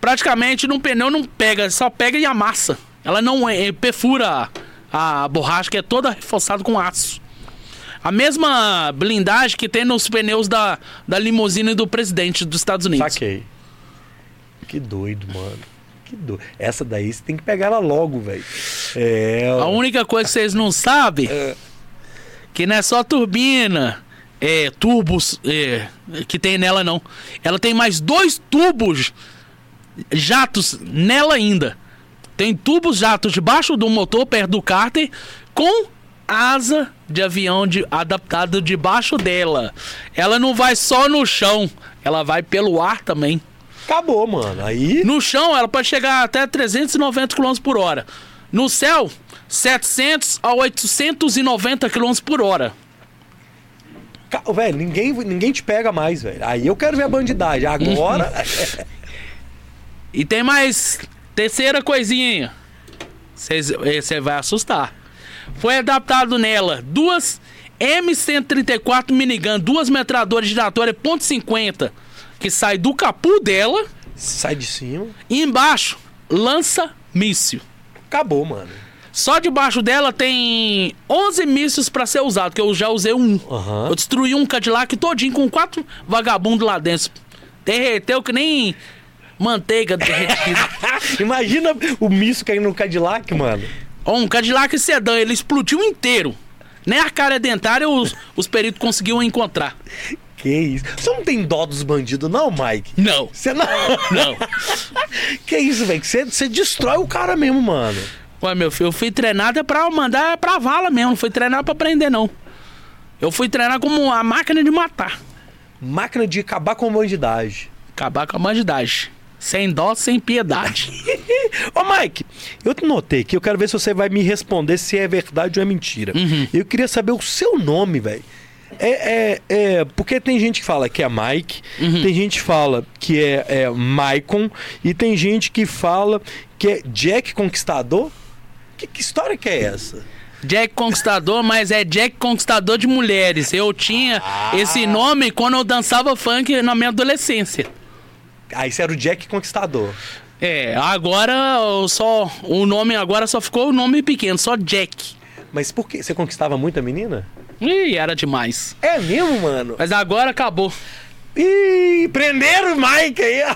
praticamente num pneu não pega, só pega e amassa. Ela não é, perfura a, a borracha, que é toda reforçada com aço. A mesma blindagem que tem nos pneus da, da limusine do presidente dos Estados Unidos. Saquei. Que doido, mano. Que doido. Essa daí você tem que pegar ela logo, velho. É. A única coisa que vocês não sabem Que não é só turbina, é, tubos é, que tem nela, não. Ela tem mais dois tubos jatos nela ainda. Tem tubos jatos debaixo do motor, perto do cárter, com asa de avião de, adaptado debaixo dela. Ela não vai só no chão, ela vai pelo ar também. Acabou, mano. Aí. No chão, ela pode chegar até 390 km por hora. No céu, 700 a 890 km por hora. Velho, ninguém, ninguém te pega mais, velho. Aí eu quero ver a bandidagem. Agora. E tem mais terceira coisinha. Você vai assustar. Foi adaptado nela duas M134 minigun, duas metralhadoras giratórias .50 que sai do capu dela Sai de cima. e embaixo lança míssil. Acabou, mano. Só debaixo dela tem 11 mísseis pra ser usado, que eu já usei um. Aham. Eu destruí um Cadillac todinho com quatro vagabundos lá dentro. Derreteu que nem manteiga derretida. Imagina o misto caindo no Cadillac, mano. Ó, um Cadillac sedã, ele explodiu inteiro. Nem a cara dentária os, os peritos conseguiram encontrar. Que isso? Você não tem dó dos bandidos, não, Mike? Não, Você não. não. que isso, velho? Você, você destrói o cara mesmo, mano. Ué, meu filho, eu fui treinado é pra mandar pra vala mesmo, não fui treinado pra prender, não. Eu fui treinar como a máquina de matar. Máquina de acabar com a bandidagem. Acabar com a bandidagem. Sem dó, sem piedade. Ô, Mike, eu te notei aqui, eu quero ver se você vai me responder se é verdade ou é mentira. Eu queria saber o seu nome, velho. É, é, é, porque tem gente que fala que é Mike, tem gente que fala que é, é Maicon, e tem gente que fala que é Jack Conquistador. Que, que história que é essa? Jack Conquistador, mas é Jack Conquistador de mulheres. Eu tinha esse nome quando eu dançava funk na minha adolescência. Aí você era o Jack Conquistador. É, agora só. O nome agora só ficou o nome pequeno, só Jack. Mas por que? Você conquistava muita menina? Ih, era demais. É mesmo, mano? Mas agora acabou. Ih, prenderam o Mike aí, ó.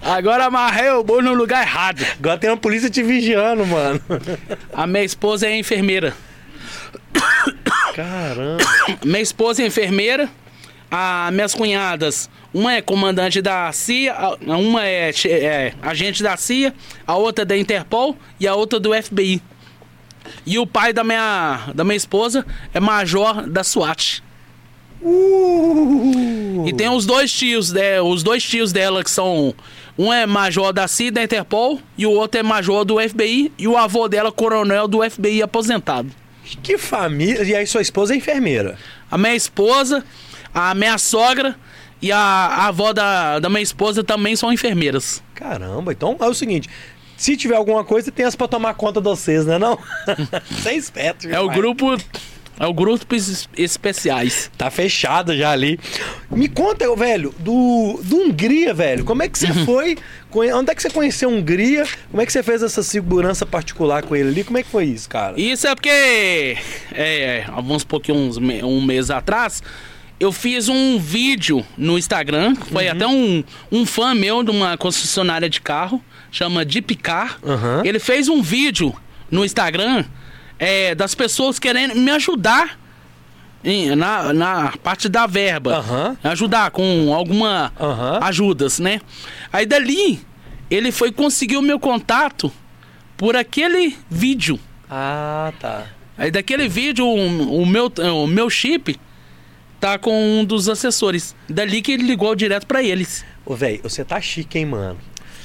Agora amarrei o boi no lugar errado. Agora tem uma polícia te vigiando, mano. A minha esposa é enfermeira. Caramba. Minha esposa é enfermeira. As minhas cunhadas, uma é comandante da CIA, uma é, é agente da CIA, a outra da Interpol e a outra do FBI. E o pai da minha, da minha esposa é major da SWAT. Uh. E tem os dois tios, né, os dois tios dela que são um é major da CIA da Interpol e o outro é major do FBI e o avô dela coronel do FBI aposentado. Que família. E aí sua esposa é enfermeira. A minha esposa, a minha sogra e a, a avó da, da minha esposa também são enfermeiras. Caramba, então é o seguinte. Se tiver alguma coisa, tem as pra tomar conta de vocês, né não? Você é esperto, É o grupo. É o grupo es- especiais. Tá fechado já ali. Me conta, velho, do, do Hungria, velho. Como é que Uhum. você foi? Onde é que você conheceu a Hungria? Como é que você fez essa segurança particular com ele ali? Como é que foi isso, cara? Isso é porque. É, alguns pouquinhos, me- um mês atrás, eu fiz um vídeo no Instagram. Foi até um, um fã meu de uma concessionária de carro, chama Deep Car. Aham. Ele fez um vídeo no Instagram é, das pessoas querendo me ajudar em- na, na parte da verba. Aham. Ajudar com alguma ajudas, né? Aí dali, ele foi conseguir o meu contato por aquele vídeo. Ah, tá. Aí daquele vídeo, o, o meu, o meu chip tá com um dos assessores. Dali que ele ligou direto pra eles. Ô, velho, você tá chique, hein, mano?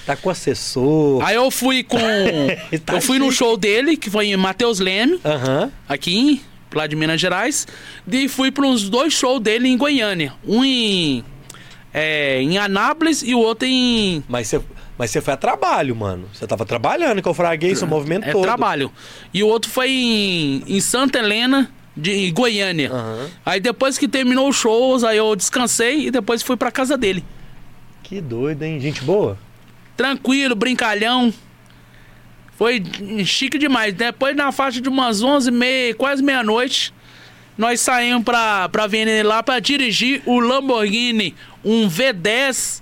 Tá com assessor. Aí eu fui com. Tá eu fui no chique. show dele, que foi em Matheus Leme, Aham. aqui lá de Minas Gerais. E fui para uns dois shows dele em Goiânia. Um em. é, em Anápolis e o outro em. Mas você, mas você foi a trabalho, mano. Você tava trabalhando, que eu fraguei seu movimento É todo. trabalho. E o outro foi em, em Santa Helena, de Goiânia. Aham. Aí depois que terminou os shows, aí eu descansei e depois fui pra casa dele. Que doido, hein? Gente boa? Tranquilo, brincalhão. Foi chique demais. Depois, na faixa de umas 11h30, quase meia-noite, nós saímos pra, pra Avenida lá pra dirigir o Lamborghini, um V10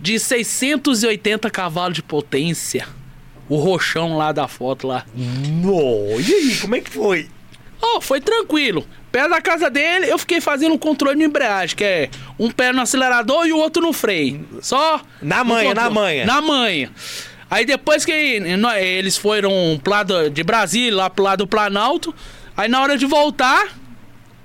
de 680 cavalos de potência. O roxão lá da foto lá. No, e aí, como é que foi? Oh, foi tranquilo. Perto da casa dele, eu fiquei fazendo um controle de embreagem, que é um pé no acelerador e o outro no freio. Só. Na manha, na manha. Na manha. Aí depois que eles foram pro lado de Brasília, lá pro lado do Planalto, aí na hora de voltar,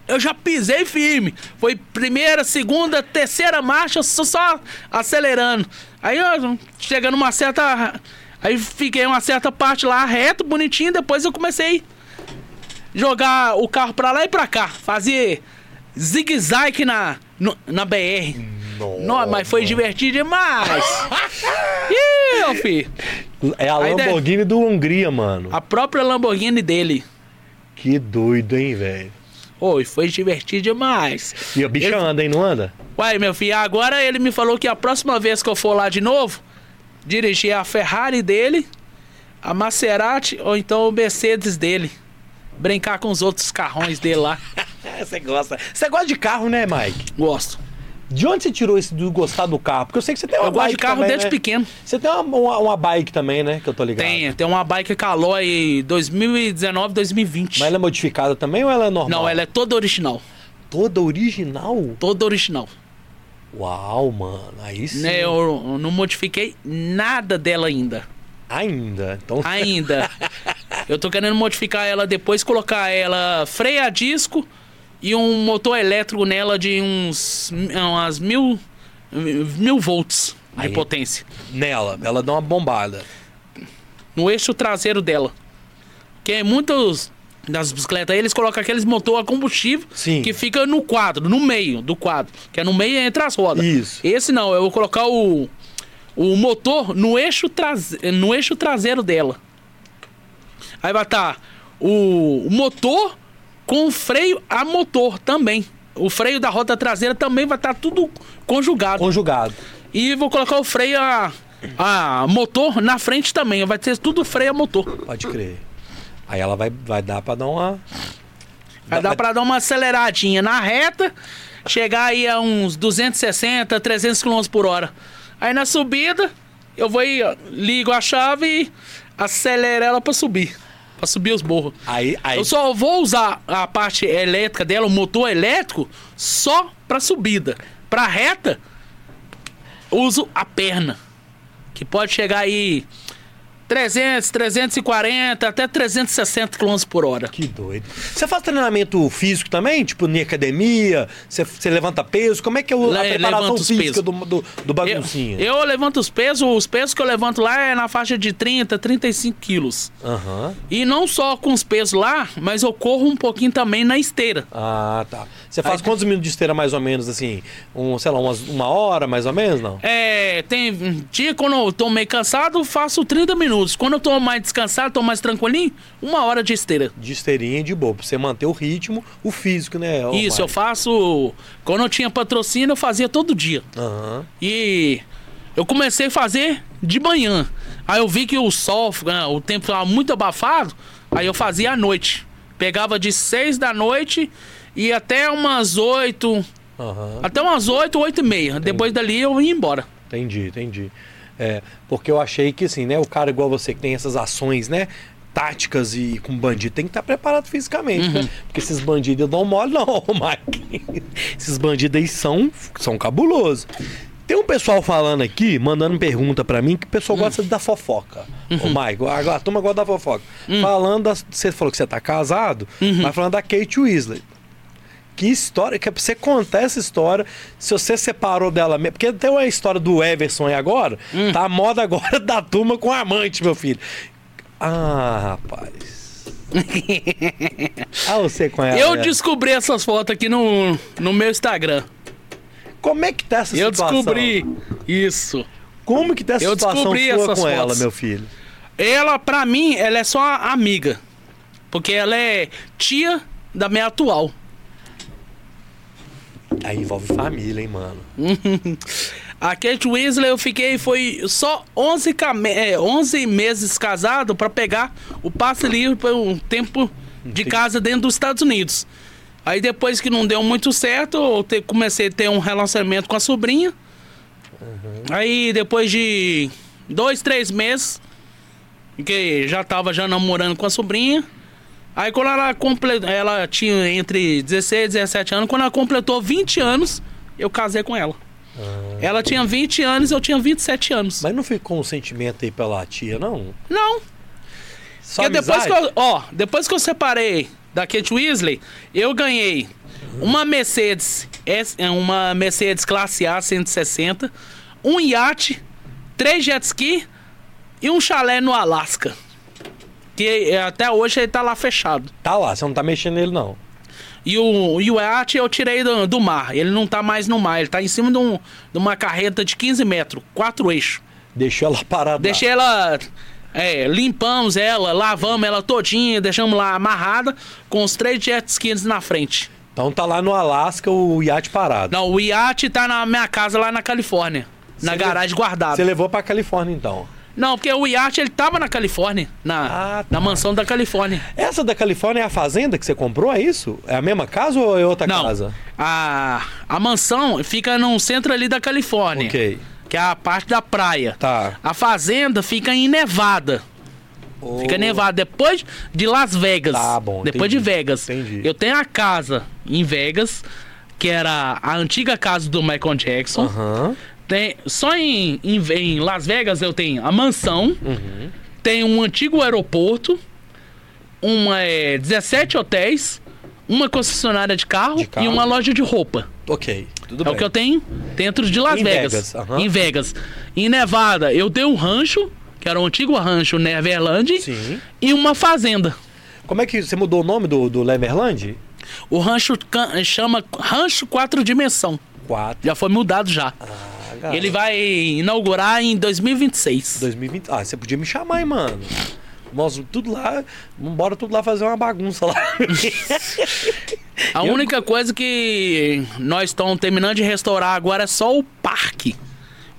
eu já pisei firme. Foi primeira, segunda, terceira marcha, só, só acelerando. Aí eu chegando uma certa. Aí fiquei uma certa parte lá reto, bonitinho, depois eu comecei a jogar o carro pra lá e pra cá. Fazer zigue-zague na, no- na BR. Não, mas foi divertido demais. Ih, meu filho. É a Aí Lamborghini do Hungria, mano. A própria Lamborghini dele. Que doido, hein, velho. Oi, foi divertido demais. E o bicho Ele- anda, hein, não anda? Uai, meu filho, agora ele me falou que a próxima vez que eu for lá de novo, dirigir a Ferrari dele, a Maserati ou então o Mercedes dele. Brincar com os outros carrões dele lá. Você gosta. Você gosta de carro, né, Mike? Gosto. De onde você tirou esse do gostar do carro? Porque eu sei que você tem uma Eu gosto bike de carro também, desde né? pequeno. Você tem uma, uma, uma bike também, né? Que eu tô ligado. Tem, tem uma bike Caloi 2019, 2020. Mas ela é modificada também ou ela é normal? Não, ela é toda original. toda original? Toda original. Uau, mano. Aí sim. Né, eu, eu não modifiquei nada dela ainda. Ainda. Então, Ainda. Eu tô querendo modificar ela depois, colocar ela freio a disco e um motor elétrico nela de uns umas mil, mil volts de Aí. potência. nela, ela dá uma bombada. No eixo traseiro dela. Que muitos das bicicletas eles colocam aqueles motor a combustível Sim. que fica no quadro, no meio do quadro. Que é no meio entre as rodas. Isso. Esse não, eu vou colocar o, o motor no eixo, trase, no eixo traseiro dela. Aí vai estar o, o motor com o freio a motor também. O freio da roda traseira também vai estar tudo conjugado. Conjugado. E vou colocar o freio a, a motor na frente também. Vai ter tudo freio a motor. Pode crer. Aí ela vai, vai dar pra dar uma. Vai dar pra dar uma aceleradinha na reta, chegar aí a uns 260, 300 km por hora. Aí na subida, eu vou aí, ligo a chave e acelero ela pra subir. Pra subir os morros. Aí, aí Eu só vou usar a parte elétrica dela, o motor elétrico, só pra subida. Pra reta, uso a perna. Que pode chegar aí 300, 340, até 360 km por hora. Que doido. Você faz treinamento físico também? Tipo, em academia? Você, você levanta peso? Como é que é o- a Le- preparação física do, do, do Eu, baguncinha? eu levanto os pesos, os pesos que eu levanto lá é na faixa de 30, 35 quilos. Aham. E não só com os pesos lá, mas eu corro um pouquinho também na esteira. Ah, tá. Você faz Aí- quantos minutos de esteira mais ou menos, assim? Um, sei lá, umas, uma hora mais ou menos, não? É, tem dia quando eu tô meio cansado, eu faço 30 minutos. Quando eu tô mais descansado, tô mais tranquilinho, uma hora de esteira. De esteirinha de boa, pra você manter o ritmo, o físico, né? ô, Isso, eu faço. Quando eu tinha patrocínio, eu fazia todo dia. Aham. E eu comecei a fazer de manhã. Aí eu vi que o sol, né, o tempo estava muito abafado, aí eu fazia à noite. Pegava de 6 da noite e até umas 8, Aham. até umas 8, 8 e meia. Depois dali eu ia embora. Entendi, entendi. É, porque eu achei que assim, né? O cara igual você que tem essas ações, né? Táticas e com bandido tem que estar preparado fisicamente, né? Porque esses bandidos dão mole, não, Mike. Esses bandidos aí são, são cabulosos. Tem um pessoal falando aqui, mandando pergunta pra mim, que o pessoal gosta da fofoca. Ô, Mike, a, a turma gosta da fofoca. Falando, das- você falou que você tá casado, mas falando da Kate Weasley. Que história, que é pra você contar essa história, se você separou dela mesmo. Porque tem uma história do Everson aí agora, tá a moda agora da turma com amante, meu filho. Ah, rapaz. ah, você com ela. eu né? descobri essas fotos aqui no, no meu Instagram. Como é que tá essa Eu situação? descobri isso. Como que tá essa Eu situação descobri sua essas com ela, fotos. meu filho? Ela, pra mim, ela é só amiga. Porque ela é tia da minha atual. Aí envolve família, hein, mano. A Kate Weasley eu fiquei, foi só 11, came- é, 11 meses casado pra pegar o passe livre por um tempo de casa dentro dos Estados Unidos. Aí depois que não deu muito certo, eu te- comecei a ter um relacionamento com a sobrinha. Aí depois de dois, três meses, que já tava já namorando com a sobrinha, Aí quando ela completou, ela tinha entre 16 e 17 anos, quando ela completou 20 anos, eu casei com ela. Ela tinha 20 anos, eu tinha 27 anos. Mas não ficou um sentimento aí pela tia, não? Não, Só porque depois que, eu, ó, depois que eu separei da Kate Weasley, eu ganhei uma Mercedes, é, uma Mercedes classe A 160, um iate, três jet ski e um chalé no Alasca. Que é, até hoje ele tá lá fechado. Tá lá, você não tá mexendo nele, não. E o, e o iate eu tirei do, do mar. Ele não tá mais no mar, ele tá em cima de, um- de uma carreta de 15 metros, quatro eixos. Deixou ela parada. Deixei ela. É, limpamos ela, lavamos ela todinha, deixamos lá amarrada com os três jet skis na frente. Então tá lá no Alasca o iate parado. Não, o iate tá na minha casa lá na Califórnia. Na garagem guardada. Você levou pra Califórnia, então. Não, porque o iate ele tava na Califórnia. Na, Ah, tá. na mansão da Califórnia. Essa da Califórnia é a fazenda que você comprou, é isso? É a mesma casa ou é outra Não. casa? A, a mansão fica no centro ali da Califórnia. Ok. Que é a parte da praia. Tá. A fazenda fica em Nevada. Fica Oh. nevado depois de Las Vegas. Tá bom, Depois entendi, de Vegas. entendi. Eu tenho a casa em Vegas, que era a antiga casa do Michael Jackson. Aham. Tem, só em, em, em Las Vegas eu tenho a mansão, Uhum. tem um antigo aeroporto, uma, é, 17 hotéis, uma concessionária de carro, De carro. e uma loja de roupa. Ok, tudo É bem. o que eu tenho dentro de Las Em Vegas. Vegas, aham. Em Vegas. Em Nevada, eu tenho um rancho, que era o antigo rancho Neverland, Sim. e uma fazenda. Como é que você mudou o nome do, do Leverland? O rancho chama Rancho Quatro Dimensão. Quatro. Já foi mudado já. Ah, garoto. Ele vai inaugurar em 2026. 2020. Ah, você podia me chamar, hein, mano. Nós tudo lá, bora tudo lá fazer uma bagunça lá. A Eu- única coisa que nós estamos terminando de restaurar agora é só o parque.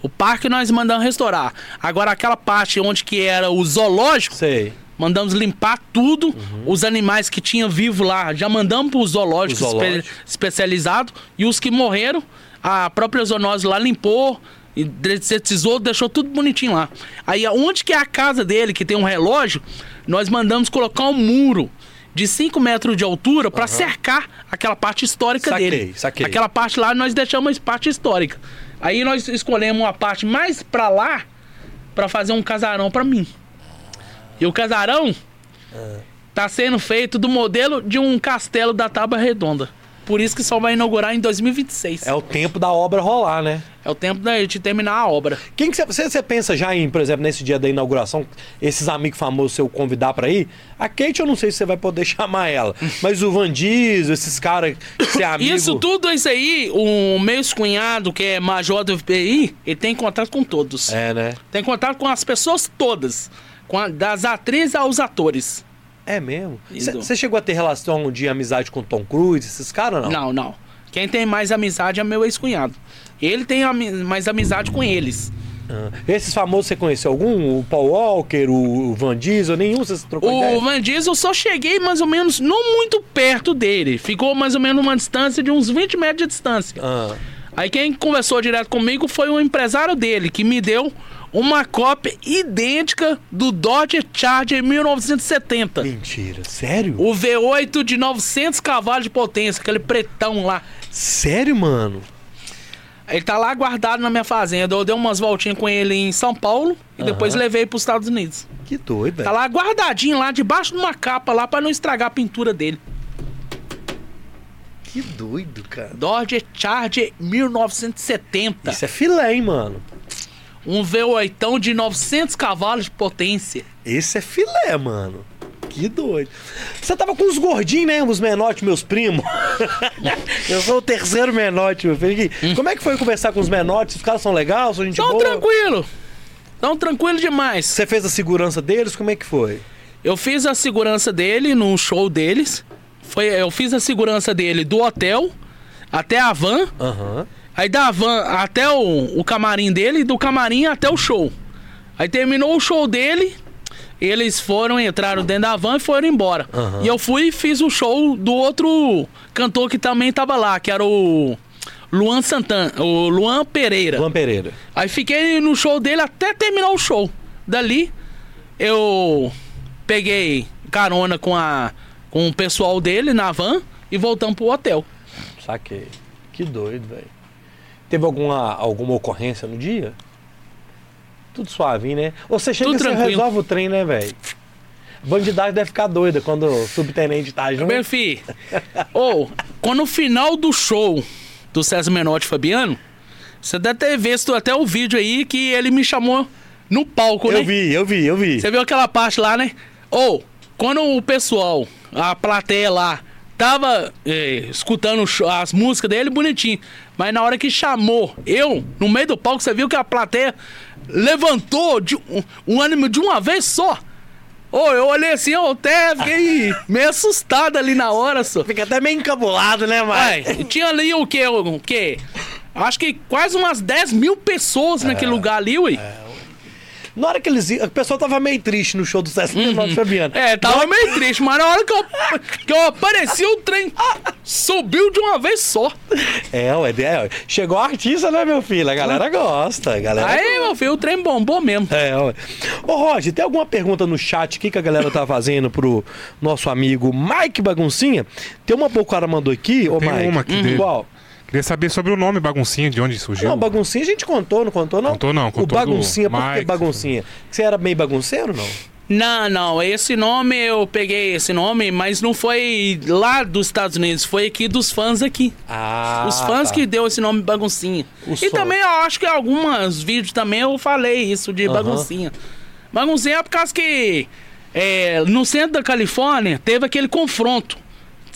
O parque nós mandamos restaurar. Agora aquela parte onde que era o zoológico, Sei. mandamos limpar tudo. Os animais que tinha vivo lá, já mandamos para o zoológico, Uhum. Zoológico. espe- especializado. E os que morreram, a própria zoonose lá limpou, e detetizou, deixou tudo bonitinho lá. Aí onde que é a casa dele, que tem um relógio, nós mandamos colocar um muro de 5 metros de altura para cercar aquela parte histórica Saquei, dele. saquei. Aquela parte lá nós deixamos parte histórica. Aí nós escolhemos uma parte mais para lá para fazer um casarão para mim. E o casarão tá sendo feito do modelo de um castelo da Tábua Redonda. Por isso que só vai inaugurar em 2026. É o tempo da obra rolar, né? É o tempo da- de terminar a obra. Quem que você, pensa já em, por exemplo, nesse dia da inauguração, esses amigos famosos seu convidar pra ir? A Kate eu não sei se você vai poder chamar ela, mas o Van Diesel, esses caras que você é amigo... Isso tudo, isso aí, o meu cunhado, que é major do FBI, ele tem contato com todos. É, né? Tem contato com as pessoas todas. Com a- das atrizes aos atores. É mesmo? Você chegou a ter relação de amizade com Tom Cruise, esses caras não? Não, não. Quem tem mais amizade é meu ex-cunhado. Ele tem ami- mais amizade com eles. Ah, Esses famosos você conheceu algum? O Paul Walker, o Van Diesel, nenhum você trocou O ideia? Van Diesel só cheguei mais ou menos, não muito perto dele. Ficou mais ou menos uma distância de uns 20 metros de distância. Ah, Aí quem conversou direto comigo foi o empresário dele, que me deu uma cópia idêntica do Dodge Charger 1970. mentira, sério? O V8 de 900 cavalos de potência, aquele pretão lá. Sério, mano? Ele tá lá guardado na minha fazenda. Eu dei umas voltinhas com ele em São Paulo e depois levei para os Estados Unidos. Que doido, Tá lá guardadinho lá debaixo de uma capa lá para não estragar a pintura dele. Que doido, cara. Dodge Charger 1970. Isso é filé, hein, mano? Um V8 de 900 cavalos de potência. Esse é filé, mano. Que doido. Você tava com os gordinhos, né? Os menotes, meus primos. Eu sou o terceiro menote, meu filho. Hum. Como é que foi conversar com os menotes? Os caras são legais? São gente Tão boa? tranquilo. Tão tranquilo demais. Você fez a segurança deles? Como é que foi? Eu fiz a segurança dele no show deles. Foi, eu fiz a segurança dele do hotel até a van. Aham. Aí da van até o, o camarim dele do camarim até o show. Aí terminou o show dele, eles foram, entraram dentro da van e foram embora. Aham. E eu fui e fiz o show do outro cantor que também tava lá, que era o Luan Santana, o Luan Pereira. Luan Pereira. Aí fiquei no show dele até terminar o show. Dali, eu peguei carona com a com o pessoal dele na van e voltamos pro hotel. Saquei. Que doido, velho. Teve alguma, alguma ocorrência no dia? Tudo suave, né? Ou você chega e Tudo você tranquilo. resolve o trem, né, velho? Bandidagem deve ficar doida quando o subtenente tá junto. Meu filho, ou quando no final do show do César Menotti e Fabiano, você deve ter visto até o vídeo aí que ele me chamou no palco, né? Eu vi, eu vi, eu vi. Você viu aquela parte lá, né? Ou, quando o pessoal, a plateia lá, tava eh, escutando as músicas dele, bonitinho. Mas na hora que chamou eu, no meio do palco, você viu que a plateia levantou de um, um ânimo de uma vez só. Ô, eu olhei assim, eu até fiquei meio assustado ali na hora, só. Fica até meio encabulado, né, mas... tinha ali o quê? O quê? Acho que quase umas 10 mil pessoas naquele lugar ali, ui. Na hora que eles iam, a pessoa tava meio triste no show do César Menotti e Fabiano. É, tava meio triste, mas na hora que eu, que eu apareci, o trem subiu de uma vez só. É, ué, é, ué. chegou artista, né, meu filho? A galera gosta, a galera Aí, meu filho, o trem bombou mesmo. É, ué. Ô, Roger, tem alguma pergunta no chat aqui que a galera tá fazendo pro nosso amigo Mike Baguncinha? Tem uma pouco o cara mandou aqui, ô Tem Mike. uma aqui dele. Qual? Queria saber sobre o nome Baguncinha, de onde surgiu. Não, baguncinha a gente contou, não contou, não? Contou não, O contou baguncinha, do por que baguncinha? Você era meio bagunceiro, não? Não, não, esse nome eu peguei esse nome, mas não foi lá dos Estados Unidos, foi aqui dos fãs aqui. Ah, Os fãs tá. que deu esse nome baguncinha. O e som. também eu acho que em alguns vídeos também eu falei isso de baguncinha. Baguncinha é por causa que é, no centro da Califórnia teve aquele confronto.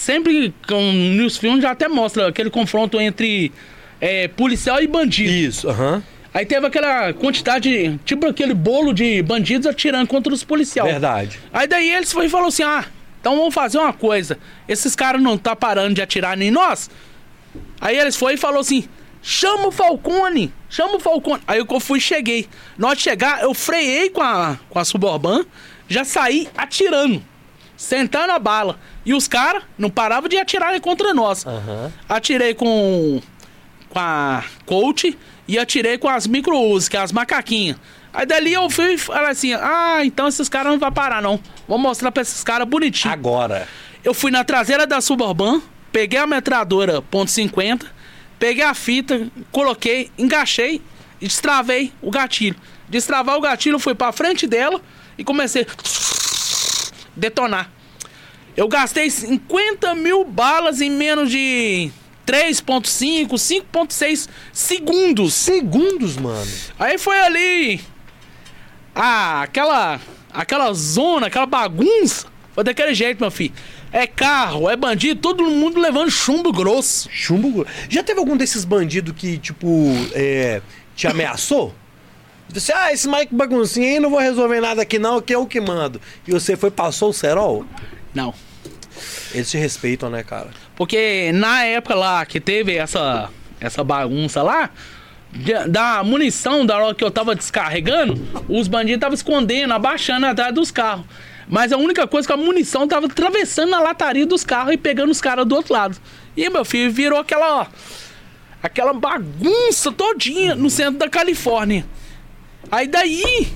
Sempre com, nos filmes já até mostra aquele confronto entre é, policial e bandido. Isso, aham. Aí teve aquela quantidade, tipo aquele bolo de bandidos atirando contra os policiais. Verdade. Aí daí eles foi e falou assim: ah, então vamos fazer uma coisa. Esses caras não tá parando de atirar nem nós. Aí eles foi e falou assim: chama o Falcone, chama o Falcone. Aí eu fui e cheguei. Na hora de chegar, eu freiei com a, com a Suburban, já saí atirando, sentando a bala. E os caras não paravam de atirar contra nós. Aham. Atirei com, com a Colt e atirei com as micro-us, que é as macaquinhas. Aí dali eu fui e falei assim: ah, então esses caras não vão parar, não. Vou mostrar pra esses caras bonitinho. Agora. Eu fui na traseira da Suburban, peguei a metralhadora .50, peguei a fita, coloquei, engaixei e destravei o gatilho. Destravar o gatilho, fui pra frente dela e comecei detonar. Eu gastei 50 mil balas em menos de 3.5, 5.6 segundos. Segundos, mano. Aí foi ali. Ah, aquela. Aquela zona, aquela bagunça. Foi daquele jeito, meu filho. É carro, é bandido, todo mundo levando chumbo grosso. Chumbo. gro- Já teve algum desses bandidos que, tipo, é, te ameaçou? Você, ah, esse Mike baguncinha aí, não vou resolver nada aqui não, que é o que mando. E você foi, passou o cerol? Não. Eles te respeitam, né, cara? Porque na época lá que teve essa, essa bagunça lá, da munição da hora que eu tava descarregando, os bandidos estavam escondendo, abaixando atrás dos carros. Mas a única coisa que a munição tava atravessando na lataria dos carros e pegando os caras do outro lado. E meu filho virou aquela. aquela bagunça todinha no centro da Califórnia. Aí daí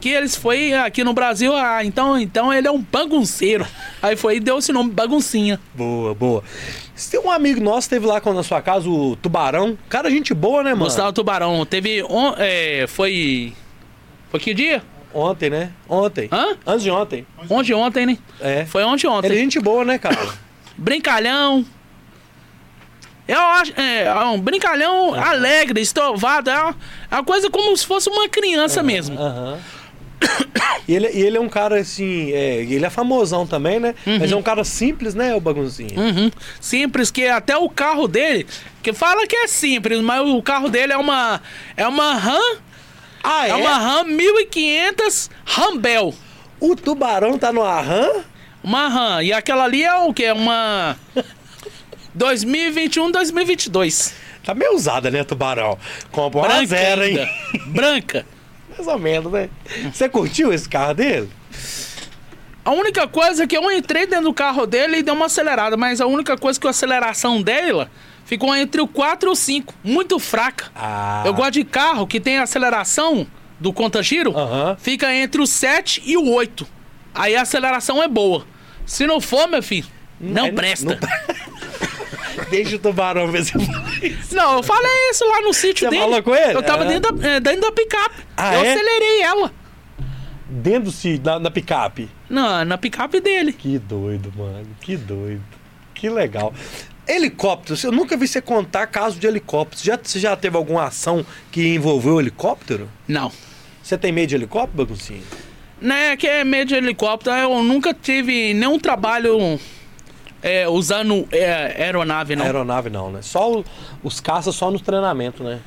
que eles foi aqui no Brasil, ah, então, então ele é um bagunceiro. Aí foi e deu esse nome baguncinha. Boa, boa. Você tem um amigo nosso teve lá na sua casa, o Tubarão. Cara, gente boa, né, mano? Gustavo Tubarão, teve. on- é, foi. Foi que dia? Ontem, né? Ontem. Hã? Antes de ontem. Ontem, ontem, né? É. Foi ontem, ontem. Ele é gente boa, né, cara? Brincalhão. Eu acho. É, é um brincalhão alegre, estovado. É uma, é uma coisa como se fosse uma criança mesmo. Aham. E ele, ele é um cara assim, é, ele é famosão também, né? Mas é um cara simples, né, o baguncinho? Uhum. Simples, que até o carro dele. Que fala que é simples, mas o carro dele é uma. É uma RAM. Ah, É, uma RAM 1500 Rambel. O tubarão tá no Arran? Uma RAM. E aquela ali é o quê? Uma. 2021, 2022. Tá meio usada, né, tubarão? Compra uma zero, hein? Branca. Mais ou menos, né? Você curtiu esse carro dele? A única coisa é que eu entrei dentro do carro dele e dei uma acelerada, mas a única coisa que a aceleração dela ficou entre o 4 e o 5, muito fraca. Ah. Eu gosto de carro que tem aceleração do conta-giro, fica entre o 7 e o 8. Aí a aceleração é boa. Se não for, meu filho, não, é- presta. não- Deixa o tubarão ver se Não, eu falei isso lá no sítio Você dele. falou com ele? Eu tava É. dentro, da, é, dentro da picape. Ah, eu é? acelerei ela. dentro do sítio, na, na picape. Na, na picape dele. Que doido, mano. Que doido. Que legal. Helicóptero, eu nunca vi você contar caso de helicóptero. Já, você já teve alguma ação que envolveu helicóptero? Não. Você tem medo de helicóptero, Baguncinha? Né, que é meio de helicóptero, eu nunca tive nenhum trabalho é, usando é, aeronave, não. Aeronave não, né? Só o- os caças só no treinamento, né?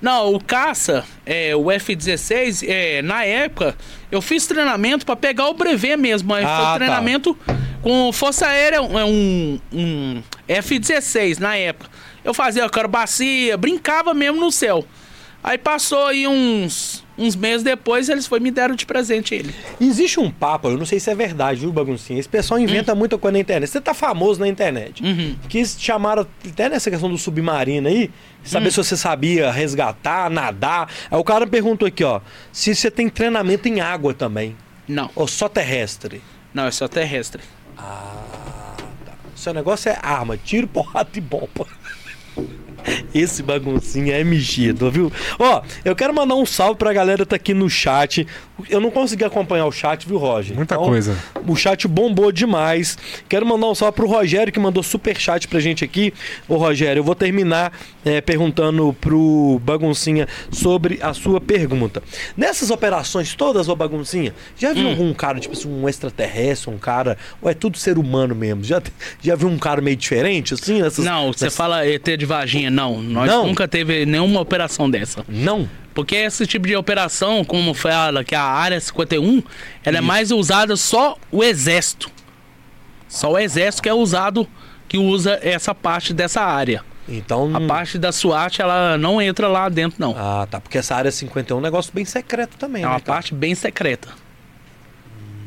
Não, o caça, é, o F-16, é, na época, eu fiz treinamento pra pegar o brevet mesmo. Mas Ah, foi tá. treinamento com Força Aérea, um, um, um F-16 na época. Eu fazia acrobacia, brincava mesmo no céu. Aí passou aí uns, uns meses depois, eles foi me deram de presente ele. Existe um papo, eu não sei se é verdade, viu, Baguncinha? Esse pessoal inventa muita coisa na internet. Você tá famoso na internet. Uhum. Que chamaram até nessa questão do submarino aí, saber se você sabia resgatar, nadar. Aí o cara perguntou aqui, ó, se você tem treinamento em água também, Não, ou só terrestre. não, é só terrestre. Seu negócio é arma, tiro, porrada e bomba. Esse baguncinha é mexido, viu? Ó, eu quero mandar um salve pra galera que tá aqui no chat. Eu não consegui acompanhar o chat, viu, Roger? Muita Então, coisa. O chat bombou demais. Quero mandar um salve pro Rogério que mandou super chat pra gente aqui. Ô Rogério, eu vou terminar é, perguntando pro Baguncinha sobre a sua pergunta. Nessas operações todas, ô Baguncinha, já Hum. viu algum cara, tipo assim, um extraterrestre, um cara, ou é tudo ser humano mesmo? Já, já viu um cara meio diferente, assim? Nessas, Não, você nessas- fala ET de vaginha, não. Nós Não? nunca teve nenhuma operação dessa. Não? Porque esse tipo de operação, como fala que a área 51, ela é mais usada só o exército. Só o exército que é usado, que usa essa parte dessa área. Então... A parte da SWAT, ela não entra lá dentro, não. Ah, tá. Porque essa área 51 é um negócio bem secreto também, É uma né, cara? parte bem secreta.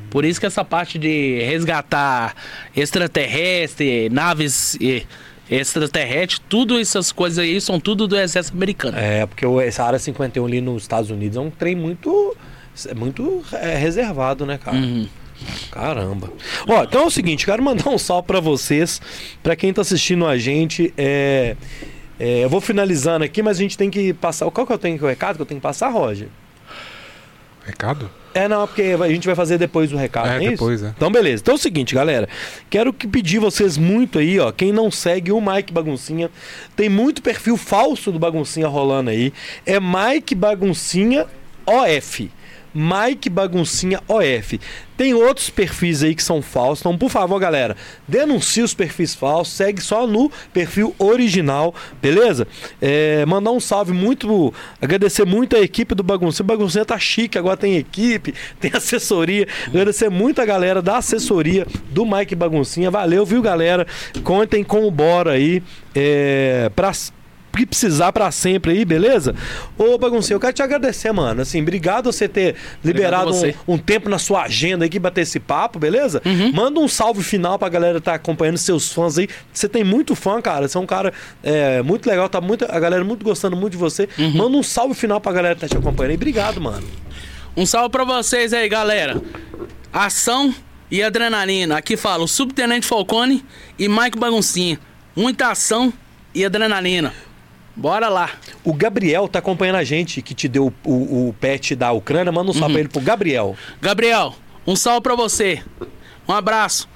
Por isso que essa parte de resgatar extraterrestre, naves eh, extraterrestres, tudo essas coisas aí são tudo do exército americano. É, porque essa área 51 ali nos Estados Unidos é um trem muito. É muito é, reservado, né, cara? Uhum. Caramba. Ó, então é o seguinte, quero mandar um salve pra vocês, pra quem tá assistindo a gente. É, é, eu vou finalizando aqui, mas a gente tem que passar. Qual que eu tenho que o recado que eu tenho que passar, Roger? Recado? É, não, porque a gente vai fazer depois o recado, É, é depois, isso? é. Então, beleza. Então é o seguinte, galera. Quero que pedir vocês muito aí, ó. Quem não segue o Mike Baguncinha, tem muito perfil falso do Baguncinha rolando aí. É Mike Baguncinha OF. Mike Baguncinha OF. Tem outros perfis aí que são falsos. Então, por favor, galera, denuncie os perfis falsos. Segue só no perfil original, beleza? É, mandar um salve muito. Agradecer muito a equipe do Baguncinha. O Baguncinha tá chique, agora tem equipe, tem assessoria. Agradecer muito a galera da assessoria do Mike Baguncinha. Valeu, viu, galera? Contem com o Bora aí. É, pra que precisar pra sempre aí, beleza? Ô, Baguncinha, eu quero te agradecer, mano. Assim, obrigado você ter liberado você. um, um tempo na sua agenda aqui bater esse papo, beleza? Manda um salve final pra galera que tá acompanhando seus fãs aí. Você tem muito fã, cara. Você é um cara é, muito legal, tá muito, a galera muito gostando muito de você. Manda um salve final pra galera que tá te acompanhando aí. Obrigado, mano. Um salve pra vocês aí, galera. Ação e adrenalina. Aqui fala o Subtenente Falcone e Mike Baguncinha. Muita ação e adrenalina. Bora lá. O Gabriel tá acompanhando a gente, que te deu o, o, o pet da Ucrânia. Manda um salve pra ele pro Gabriel. Gabriel, um salve pra você. Um abraço.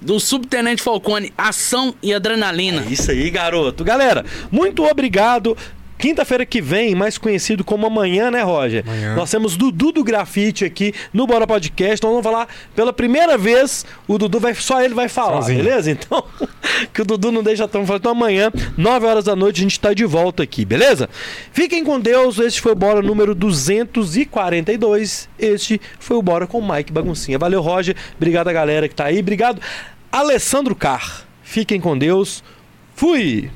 Do Subtenente Falcone, ação e adrenalina. Isso aí, garoto. Galera, muito obrigado. Quinta-feira que vem, mais conhecido como amanhã, né, Roger? Amanhã. Nós temos Dudu do Grafite aqui no Bora Podcast. Nós vamos falar pela primeira vez. O Dudu vai, só ele vai falar, Sozinho. beleza? Então, que o Dudu não deixa tão falando. Então, amanhã, 9 horas da noite, a gente tá de volta aqui, beleza? Fiquem com Deus. Este foi o Bora número 242. Este foi o Bora com o Mike Baguncinha. Valeu, Roger. Obrigado a galera que tá aí. Obrigado, Alessandro Car. Fiquem com Deus. Fui!